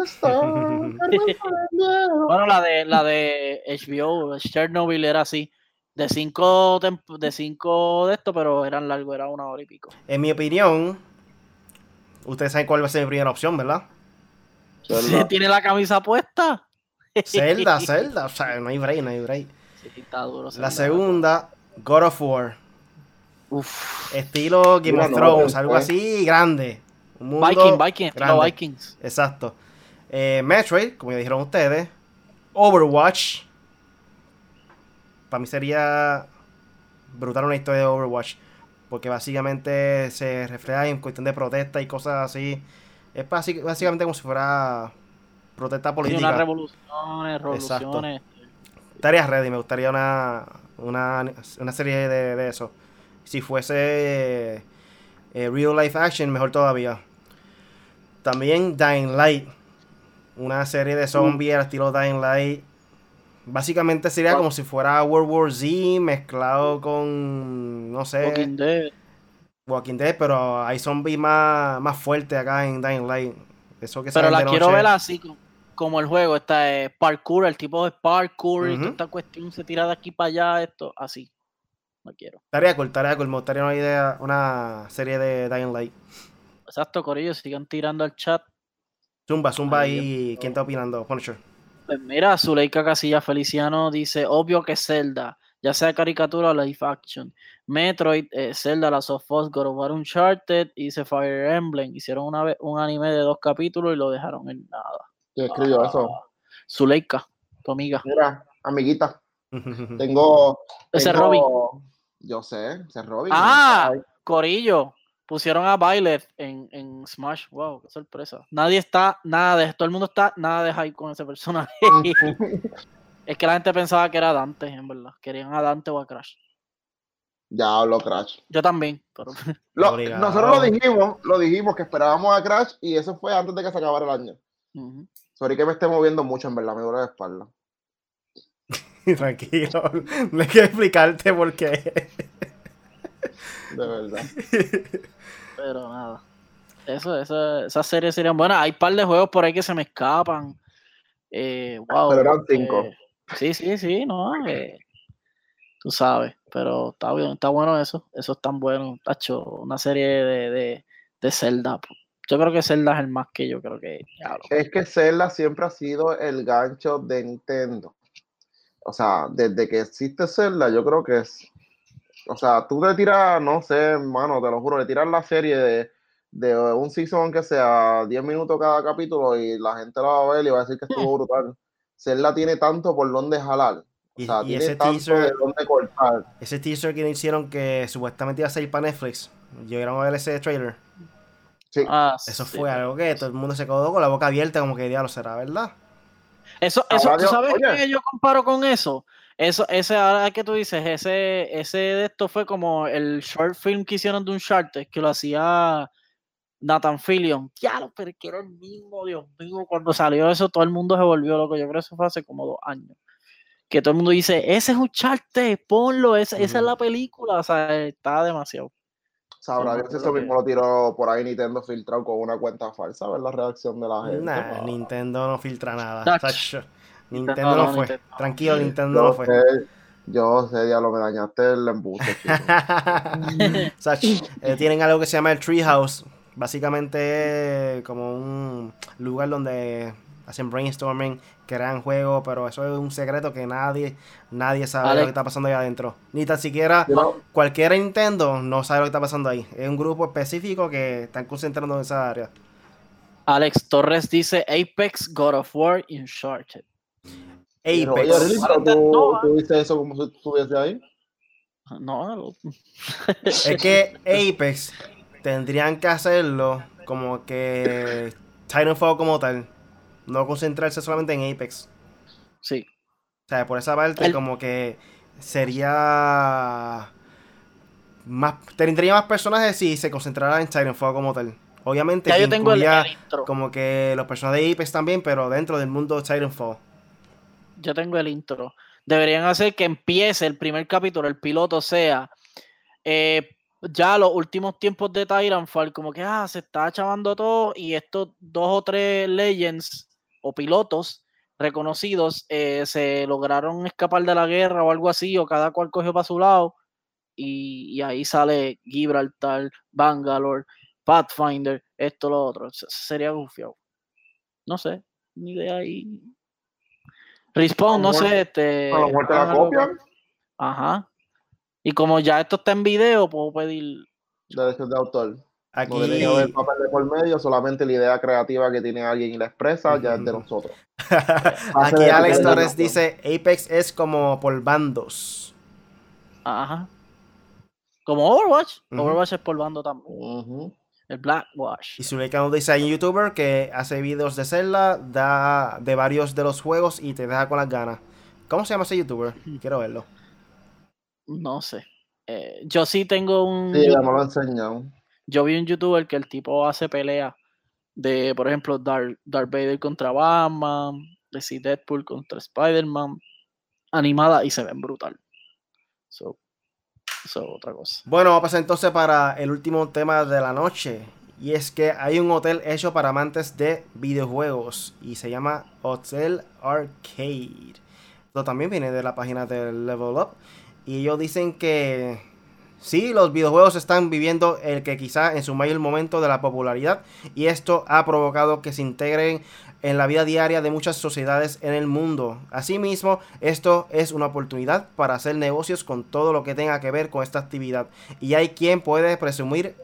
Bueno, la de la de HBO, Chernobyl era así. De cinco de cinco de esto, pero eran largos, era una hora y pico. En mi opinión, ustedes saben cuál va a ser mi primera opción, ¿verdad? Zelda. ¿Tiene la camisa puesta? Zelda, Zelda. O sea, no hay break, no hay break. Sí, está duro. La segunda, God of War. Uf. Estilo Game of Thrones, algo así grande. Un mundo Viking, Viking, estilo grande. Vikings. Exacto. Eh, Metroid, como ya dijeron ustedes. Overwatch. Para mí sería brutal una historia de Overwatch. Porque básicamente se refleja en cuestión de protesta y cosas así. Es básicamente como si fuera protesta Sí, política. unas revoluciones, revoluciones. Estaría ready, me gustaría una, una, una serie de, de eso. Si fuese eh, real life action, mejor todavía. También Dying Light. Una serie de zombies al estilo Dying Light. Básicamente sería como si fuera World War Z mezclado con, no sé, Walking Dead. Walking Dead, pero hay zombies más, más fuertes acá en Dying Light. Eso que Pero la quiero noche. ver así, co- como el juego. Está eh, parkour, el tipo de parkour y toda esta cuestión se tira de aquí para allá, esto, así. No quiero. Estaría cool, estaría cool. Me gustaría una idea, una serie de Dying Light. Exacto, Corillo, sigan tirando al chat. Zumba, zumba ahí. ¿Quién está opinando? Punisher. Pues mira, Zuleika Casilla Feliciano dice, obvio que Zelda, ya sea caricatura o live action. Metroid, eh, Zelda, Last of Us, God of War Uncharted, y dice Fire Emblem. Hicieron una vez un anime de dos capítulos y lo dejaron en nada. ¿Quién escribió eso? Zuleika, tu amiga. Mira, amiguita, tengo. Ese tengo- Robin. Yo sé, ese es Robin. Ah, Corillo, pusieron a Byleth en, en Smash. Wow, qué sorpresa. Nadie está, nada de, todo el mundo está, nada de hype con ese personaje. es que la gente pensaba que era Dante, en verdad. Querían a Dante o a Crash. Ya habló Crash. Yo también, pero Lo- nosotros lo dijimos, lo dijimos que esperábamos a Crash y eso fue antes de que se acabara el año. Sorry que me esté moviendo mucho, en verdad, me duele la espalda. Tranquilo, no hay que explicarte por qué. De verdad. pero nada. Eso, eso, esas series serían buenas. Hay un par de juegos por ahí que se me escapan. Eh, wow, Pero eran cinco. eh, sí, sí, sí, no. eh, tú sabes, pero está bien, está bueno eso. Eso es tan bueno. Tacho, una serie de, de, de Zelda. Yo creo que Zelda es el más que yo creo que. diablo. Es que Zelda siempre ha sido el gancho de Nintendo. O sea, desde que existe Zelda, yo creo que es. O sea, tú le tiras, no sé, hermano, te lo juro, le tiras la serie de, de un season que sea 10 minutos cada capítulo y la gente la va a ver y va a decir que estuvo brutal. Zelda tiene tanto por donde jalar. O Y- sea, y tiene ese tanto teaser- de dónde cortar. Ese teaser que hicieron que supuestamente iba a salir para Netflix. Llegaron a ver ese trailer. Sí, Ah, Eso sí. fue algo que todo el mundo se quedó con la boca abierta, como que diablo será, ¿verdad? Eso, eso, ¿tú sabes oye. qué yo comparo con eso? Eso, ese, ahora que tú dices, ese, ese de esto fue como el short film que hicieron de un Uncharted, que lo hacía Nathan Fillion. Claro, pero que era el mismo, Dios mío, cuando salió eso todo el mundo se volvió loco. Yo creo que eso fue hace como dos años. Que todo el mundo dice, ese es Uncharted, ponlo, esa, esa es la película. O sea, está demasiado. sabrá Dios eso mismo lo tiró por ahí Nintendo filtrado con una cuenta falsa, a ver la reacción de la gente. Nah. Nintendo no filtra nada. Nintendo no no, fue. Nintendo no. Tranquilo, Nintendo no Yo fue. sé, yo sé, diablo, me dañaste el embuste. Sach, eh, tienen algo que se llama el Treehouse. Básicamente es como un lugar donde hacen brainstorming, crean juegos, pero eso es un secreto que nadie, nadie sabe Alex. lo que está pasando ahí adentro. Ni tan siquiera You know, cualquier Nintendo no sabe lo que está pasando ahí. Es un grupo específico que están concentrando en esa área. Alex Torres dice Apex, God of War, Uncharted. Apex. Ahora tú, dices eso como si estuviese ahí. No, no, Es que Apex tendrían que hacerlo como que Titanfall como tal. No concentrarse solamente en Apex. Sí. O sea, por esa parte, El- como que sería. Más, tendría más personajes si se concentrara en Titanfall como tal. Obviamente, Ya que yo tengo el, incluía el intro. como que los personajes de Apex también, pero dentro del mundo de Titanfall. Yo tengo el intro. Deberían hacer que empiece el primer capítulo, el piloto sea eh, ya los últimos tiempos de Titanfall, como que ah, se está chavando todo y estos dos o tres legends o pilotos reconocidos eh, se lograron escapar de la guerra o algo así, o cada cual cogió para su lado, y, ahí sale Gibraltar, Bangalore, Pathfinder, esto, lo otro. Se- Sería gufiado. No sé, ni idea ahí. Respawn, no sé, este. A lo mejor te la copian Ajá. Y como ya esto está en video, puedo pedir. derechos de autor. Aquí, No debería haber papel de por medio, solamente la idea creativa que tiene alguien y la expresa ya es de nosotros. aquí de- Alex Torres dice: Apex es como por bandos. Ajá. Como Overwatch. Overwatch es por bando también. Ujú. El Blackwash. Y Zuleika nos dice: hay un youtuber que hace videos de Zelda, da de varios de los juegos y te deja con las ganas. ¿Cómo se llama ese youtuber? Quiero verlo. No sé. Eh, yo sí tengo un. Sí, ya me lo enseñado. Yo vi un youtuber que el tipo hace pelea de, por ejemplo, Darth, Darth Vader contra Batman, de Deadpool contra Spider-Man, animada y se ven brutal. So, eso es otra cosa. Bueno, vamos a pasar entonces para el último tema de la noche. Y es que hay un hotel hecho para amantes de videojuegos. Y se llama Hotel Arcade. Esto también viene de la página de Level Up. Y ellos dicen que sí, los videojuegos están viviendo el que quizá en su mayor momento de la popularidad. Y esto ha provocado que se integren en la vida diaria de muchas sociedades en el mundo. Asimismo, esto es una oportunidad para hacer negocios con todo lo que tenga que ver con esta actividad. Y hay quien puede presumir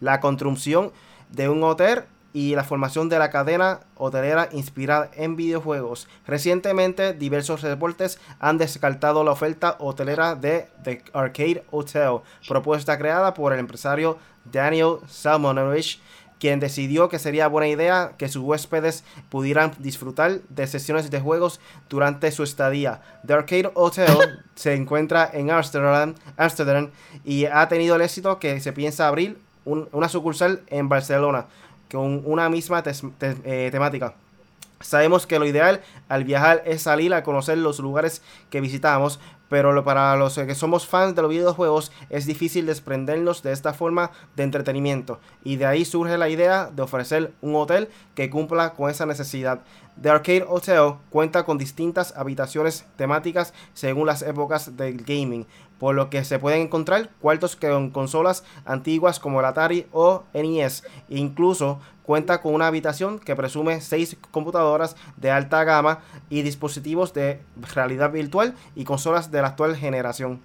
la construcción de un hotel y la formación de la cadena hotelera inspirada en videojuegos. Recientemente, diversos reportes han descartado la oferta hotelera de The Arcade Hotel, propuesta creada por el empresario Daniel Salmonovich, quien decidió que sería buena idea que sus huéspedes pudieran disfrutar de sesiones de juegos durante su estadía. The Arcade Hotel se encuentra en Amsterdam, Amsterdam y ha tenido el éxito que se piensa abrir un- una sucursal en Barcelona con una misma te- eh, temática. Sabemos que lo ideal al viajar es salir a conocer los lugares que visitamos, pero lo- para los que somos fans de los videojuegos es difícil desprendernos de esta forma de entretenimiento y de ahí surge la idea de ofrecer un hotel que cumpla con esa necesidad. The Arcade Hotel cuenta con distintas habitaciones temáticas según las épocas del gaming, por lo que se pueden encontrar cuartos con consolas antiguas como el Atari o NES. Incluso cuenta con una habitación que presume 6 computadoras de alta gama y dispositivos de realidad virtual y consolas de la actual generación.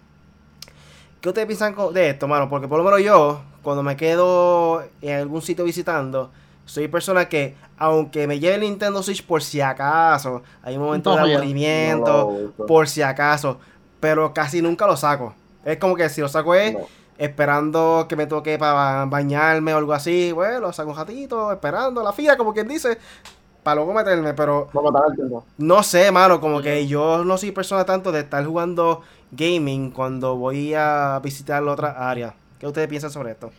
¿Qué ustedes piensan de esto, mano? Porque por lo menos yo, cuando me quedo en algún sitio visitando, soy persona que, aunque me lleve el Nintendo Switch por si acaso, hay un momento No, de aburrimiento, No por si acaso, pero casi nunca lo saco. Es como que si lo saco es No. esperando que me toque para bañarme o algo así, bueno, lo saco un ratito, esperando la fila, como quien dice, para luego meterme, pero No matar el tiempo. no sé, mano, como que yo no soy persona tanto de estar jugando gaming cuando voy a visitar la otra área. ¿Qué ustedes piensan sobre esto?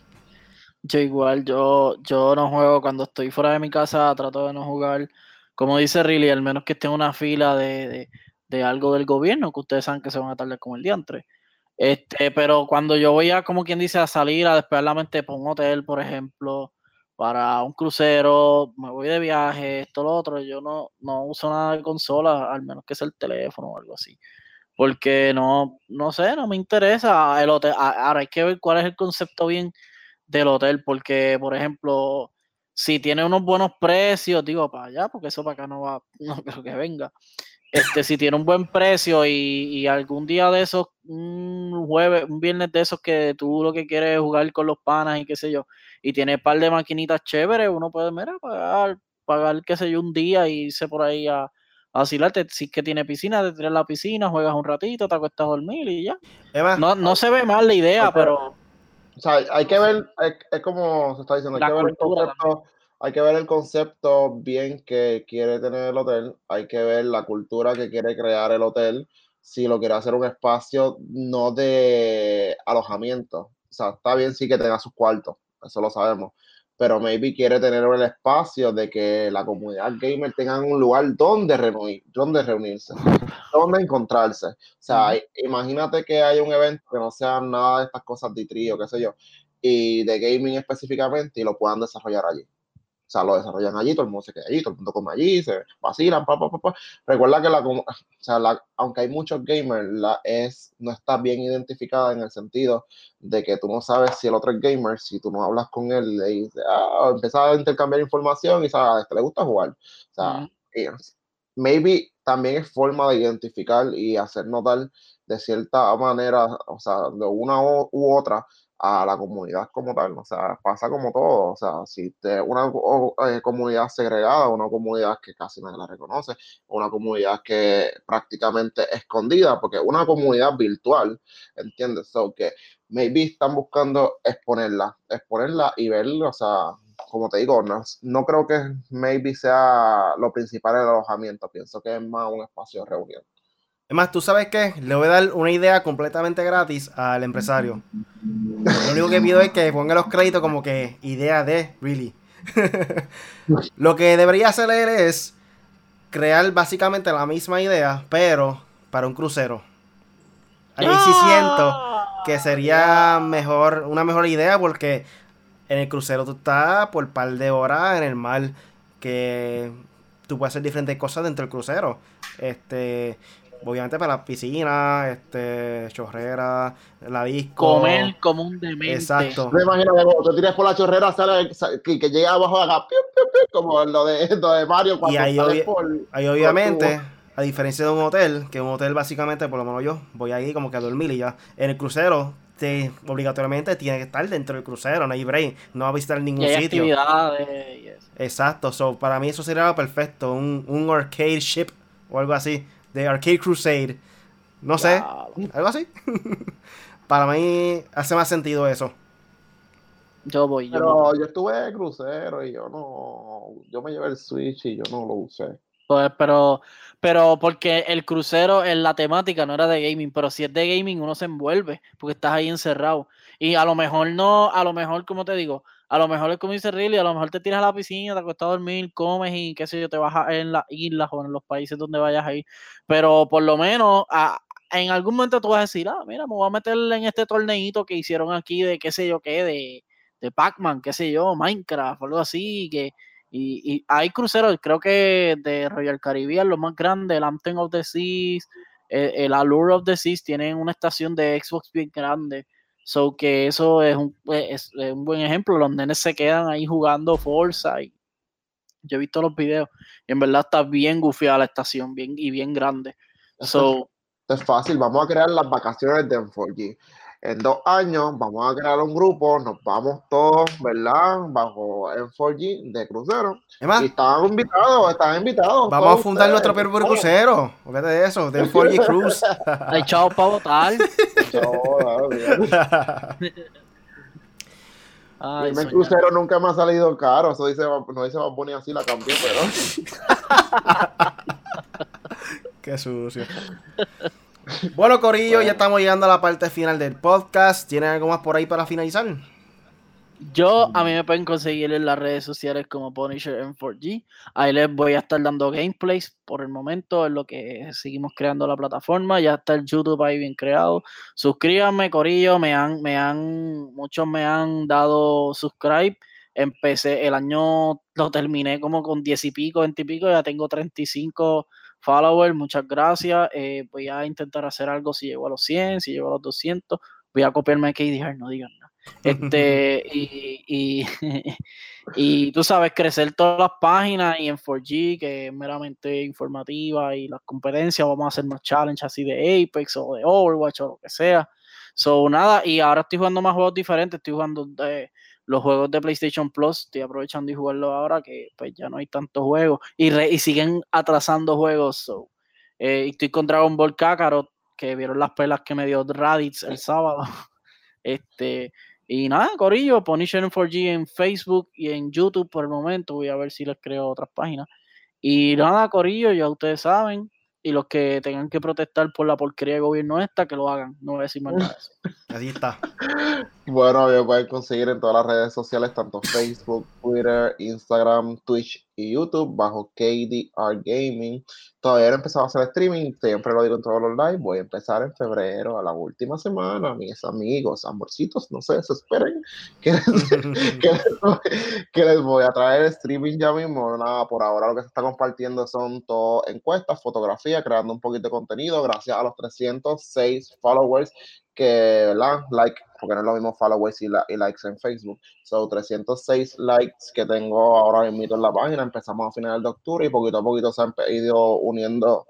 Yo igual, yo, yo no juego cuando estoy fuera de mi casa, trato de no jugar. Como dice Riley, al menos que esté en una fila de, de, de algo del gobierno, que ustedes saben que se van a tardar como el diantre. Este, pero cuando yo voy a, como quien dice, a salir, a despejar la mente para un hotel, por ejemplo, para un crucero, me voy de viaje, esto, lo otro, yo no, no uso nada de consola, al menos que sea el teléfono o algo así. Porque no, no sé, no me interesa el hotel. Ahora hay que ver cuál es el concepto bien del hotel, porque, por ejemplo, si tiene unos buenos precios, digo para allá, porque eso para acá no va, no creo que venga. Este, si tiene un buen precio y, y algún día de esos, un jueves, un viernes de esos que tú lo que quieres es jugar con los panas y qué sé yo, y tiene un par de maquinitas chéveres, uno puede, mira, pagar, pagar, qué sé yo, un día y irse por ahí a, a vacilarte. Si es que tiene piscina, te tiras la piscina, juegas un ratito, te acuestas a dormir y ya. No, no se ve mal la idea, pero O sea, hay que ver, es, es como se está diciendo, hay que ver el concepto, hay que ver el concepto bien que quiere tener el hotel, hay que ver la cultura que quiere crear el hotel, si lo quiere hacer un espacio no de alojamiento. O sea, está bien sí que tenga sus cuartos, eso lo sabemos, pero maybe quiere tener el espacio de que la comunidad gamer tenga un lugar donde, reunir, donde reunirse, donde encontrarse. O sea, imagínate que hay un evento que no sea nada de estas cosas de trío, qué sé yo, y de gaming específicamente y lo puedan desarrollar allí. O sea, lo desarrollan allí, todo el mundo se queda allí, todo el mundo come allí, se vacilan, pa, pa, pa, pa. Recuerda que la, o sea, la, aunque hay muchos gamers, la es, no está bien identificada en el sentido de que tú no sabes si el otro es gamer, si tú no hablas con él le dices, ah, a intercambiar información y sabes, este le gusta jugar. O sea, Ujú. y, maybe también es forma de identificar y hacer notar de cierta manera, o sea, de una u otra, a la comunidad como tal. O sea, pasa como todo. O sea, si te, una eh, comunidad segregada, una comunidad que casi nadie la reconoce, una comunidad que prácticamente escondida, porque una comunidad virtual, ¿entiendes? So que maybe están buscando exponerla, exponerla y verla, o sea, como te digo, no, no creo que maybe sea lo principal el alojamiento, pienso que es más un espacio de reunión. Es más, ¿tú sabes qué? Le voy a dar una idea completamente gratis al empresario. Lo único que pido es que ponga los créditos como que idea de really. Lo que debería hacer él es crear básicamente la misma idea, pero para un crucero. Ahí sí siento que sería mejor, una mejor idea porque en el crucero tú estás por par de horas en el mar que tú puedes hacer diferentes cosas dentro del crucero. Este, obviamente para la piscina, este, chorrera, la disco. Comer como un demente. Exacto. Me imagino que cuando te tiras por la chorrera sale, sale- que, que llega abajo de acá, piu, piu, piu, como lo de, lo de Mario cuando Y ahí sale obvia- por, Ahí obviamente, a diferencia de un hotel, que un hotel básicamente, por lo menos yo, voy ahí como que a dormir y ya. En el crucero, te, obligatoriamente tiene que estar dentro del crucero, no hay break, no va a visitar Y ningún hay sitio. actividades y eso. Exacto, so, para mí eso sería perfecto, un, un arcade ship o algo así, de Arcade Crusade. No sé, algo así. para mí hace más sentido eso. Yo voy, yo Pero voy. yo estuve de crucero y yo no, yo me llevé el Switch y yo no lo usé. Pues, pero, pero porque el crucero en la temática no era de gaming, pero si es de gaming uno se envuelve porque estás ahí encerrado. Y a lo mejor no, a lo mejor, como te digo, a lo mejor es como dice Riley, a lo mejor te tiras a la piscina, te acuestas a dormir, comes y qué sé yo, te vas a- en las islas o en los países donde vayas a ir. Pero por lo menos a- en algún momento tú vas a decir, ah, mira, me voy a meter en este torneito que hicieron aquí de qué sé yo qué, de, de Pac-Man, qué sé yo, Minecraft, algo así, que y, y hay cruceros, creo que de Royal Caribbean, lo más grande, el Anthem of the Seas, eh, el Allure of the Seas, tienen una estación de Xbox bien grande. So que eso es un, es, es un buen ejemplo. Los nenes se quedan ahí jugando Forza. Y yo he visto los videos. Y en verdad está bien gufiada la estación bien, y bien grande. So, Esto es fácil, vamos a crear las vacaciones de M4G. En dos años vamos a crear un grupo, nos vamos todos, ¿verdad? Bajo M4G de crucero. Es más, Y están invitados, están invitados. vamos a fundar ustedes. nuestro propio crucero. Fíjate de eso, del 4G Cruise. hay chavos para votar. Ay, el crucero nunca me ha salido caro. Eso dice, no dice más bonito así, la cambié, pero. Qué sucio. Bueno, Corillo, ya estamos llegando a la parte final del podcast. ¿Tienen algo más por ahí para finalizar? Yo, a mí me pueden conseguir en las redes sociales como Punisher M4G. Ahí les voy a estar dando gameplays por el momento, en lo que seguimos creando la plataforma. Ya está el YouTube ahí bien creado. Suscríbanme, Corillo. Me han, me han, muchos me han dado subscribe. Empecé el año, lo terminé como con 10 y pico, 20 y pico. Ya tengo 35 followers. Muchas gracias. Eh, voy a intentar hacer algo si llego a los 100, si llego a los 200. Voy a copiarme a KD Hart, no digan nada. Este, y, y, y tú sabes, crecer todas las páginas y en 4G, que es meramente informativa, y las competencias, vamos a hacer más challenges así de Apex o de Overwatch o lo que sea. So, nada, y ahora estoy jugando más juegos diferentes, estoy jugando de los juegos de PlayStation Plus, estoy aprovechando y jugarlo ahora que pues ya no hay tantos juegos y, re- y siguen atrasando juegos. So. Eh, estoy con Dragon Ball Kakarot, que vieron las pelas que me dio Raditz el sábado. Este, Y nada, Corillo, Punisher 4G en Facebook y en YouTube por el momento. Voy a ver si les creo otras páginas. Y nada, Corillo, ya ustedes saben. Y los que tengan que protestar por la porquería de gobierno esta, que lo hagan. No voy a decir más nada de eso. Así está. Bueno, me pueden conseguir en todas las redes sociales, tanto Facebook, Twitter, Instagram, Twitch y YouTube, bajo KDR Gaming. Todavía no he empezado a hacer streaming, siempre lo digo en todos los live. Voy a empezar en febrero, a la última semana, mis amigos, amorcitos, no se desesperen, que les, que les- que les voy a traer streaming ya mismo. Nada, por ahora lo que se está compartiendo son todo encuestas, fotografía, creando un poquito de contenido, gracias a los 306 followers que, ¿verdad? Like, porque no es lo mismo followers y, la- y likes en Facebook. So, 306 likes que tengo ahora mismo en la página. Empezamos a finales de octubre y poquito a poquito se han ido uniendo,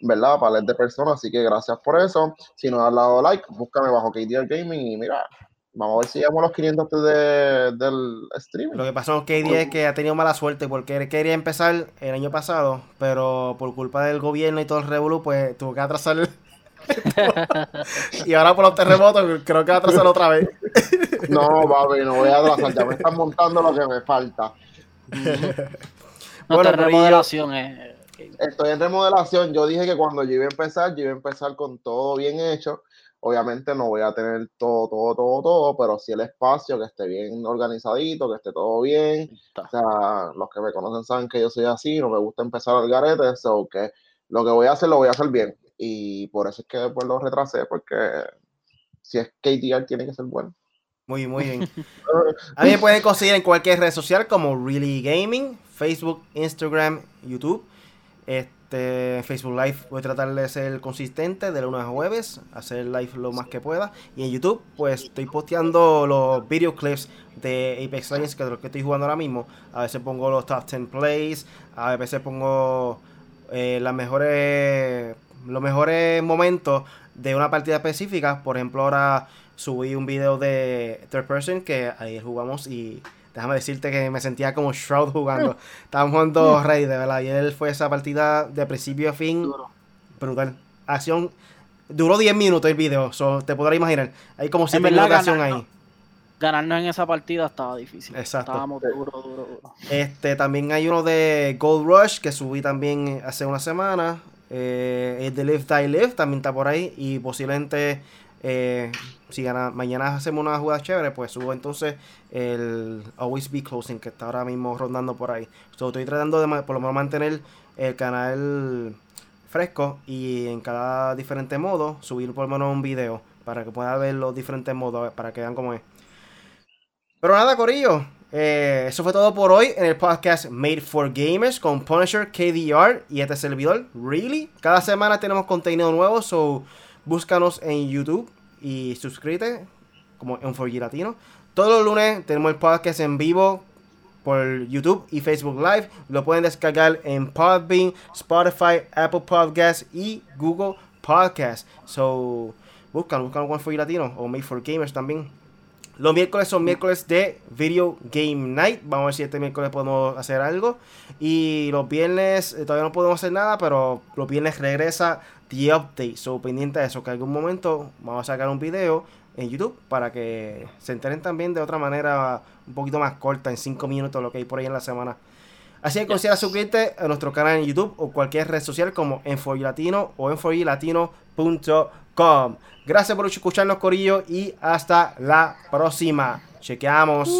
¿verdad? Palet de personas. Así que gracias por eso. Si no has dado like, búscame bajo KDR Gaming y mira, vamos a ver si llegamos los 500 de- del streaming. Lo que pasó con KD es que ha tenido mala suerte porque quería empezar el año pasado, pero por culpa del gobierno y todo el revolú, pues tuvo que atrasar. Y ahora por los terremotos, creo que va a atrasar otra vez. No, papi, no voy a atrasar. Ya me están montando lo que me falta. No, Bueno, te remodelación eh, Estoy en remodelación. Yo dije que cuando yo iba a empezar, yo iba a empezar con todo bien hecho. Obviamente no voy a tener todo, todo, todo, todo, pero sí el espacio, que esté bien organizadito, que esté todo bien. O sea, los que me conocen saben que yo soy así, no me gusta empezar al garete, so que lo que voy a hacer, lo voy a hacer bien. Y por eso es que después lo retrasé, porque si es KTR tiene que ser bueno. Muy, muy bien. A mí me pueden conseguir en cualquier red social como Really Gaming, Facebook, Instagram, YouTube. Este, Facebook Live voy a tratar de ser consistente de lunes a jueves, hacer live lo más que pueda. Y en YouTube, pues estoy posteando los videoclips de Apex Legends, que es lo que estoy jugando ahora mismo. A veces pongo los top 10 plays, a veces pongo eh, las mejores, los mejores momentos de una partida específica. Por ejemplo, ahora subí un video de Third Person que ayer jugamos y déjame decirte que me sentía como Shroud jugando. Estábamos jugando Rey, de verdad. Y él fue esa partida de principio a fin duro. brutal. Acción. Duró 10 minutos el video, so, te podrás imaginar. Hay como 7 verdad, minutos de acción ahí. Ganarnos en esa partida estaba difícil. Exacto. Estábamos duro, duro, duro. Este, también hay uno de Gold Rush que subí también hace una semana. Eh, el de Live Die Live también está por ahí. Y posiblemente, eh, si gana, mañana hacemos una jugada chévere, pues subo entonces el Always Be Closing que está ahora mismo rondando por ahí. So, estoy tratando de por lo menos mantener el canal fresco y en cada diferente modo subir por lo menos un video para que puedan ver los diferentes modos, para que vean cómo es. Pero nada, Corillo. eh, eso fue todo por hoy en el podcast Made for Gamers con Punisher KDR y este servidor, Really. Cada semana tenemos contenido nuevo, so búscanos en YouTube y suscríbete como en 4G Latino. Todos los lunes tenemos el podcast en vivo por YouTube y Facebook Live. Lo pueden descargar en Podbean, Spotify, Apple Podcasts y Google Podcasts. So, búscalo, búscalo con 4G Latino o Made for Gamers también. Los miércoles son miércoles de Video Game Night. Vamos a ver si este miércoles podemos hacer algo. Y los viernes eh, todavía no podemos hacer nada, pero los viernes regresa The Update. So pendiente de eso, que en algún momento vamos a sacar un video en YouTube para que se enteren también de otra manera un poquito más corta, en 5 minutos, lo que hay por ahí en la semana. Así que considera suscribirte a nuestro canal en YouTube o cualquier red social como en 4 Latino o en 4latino.com. Gracias por escucharnos, Corillo, y hasta la próxima. Chequeamos.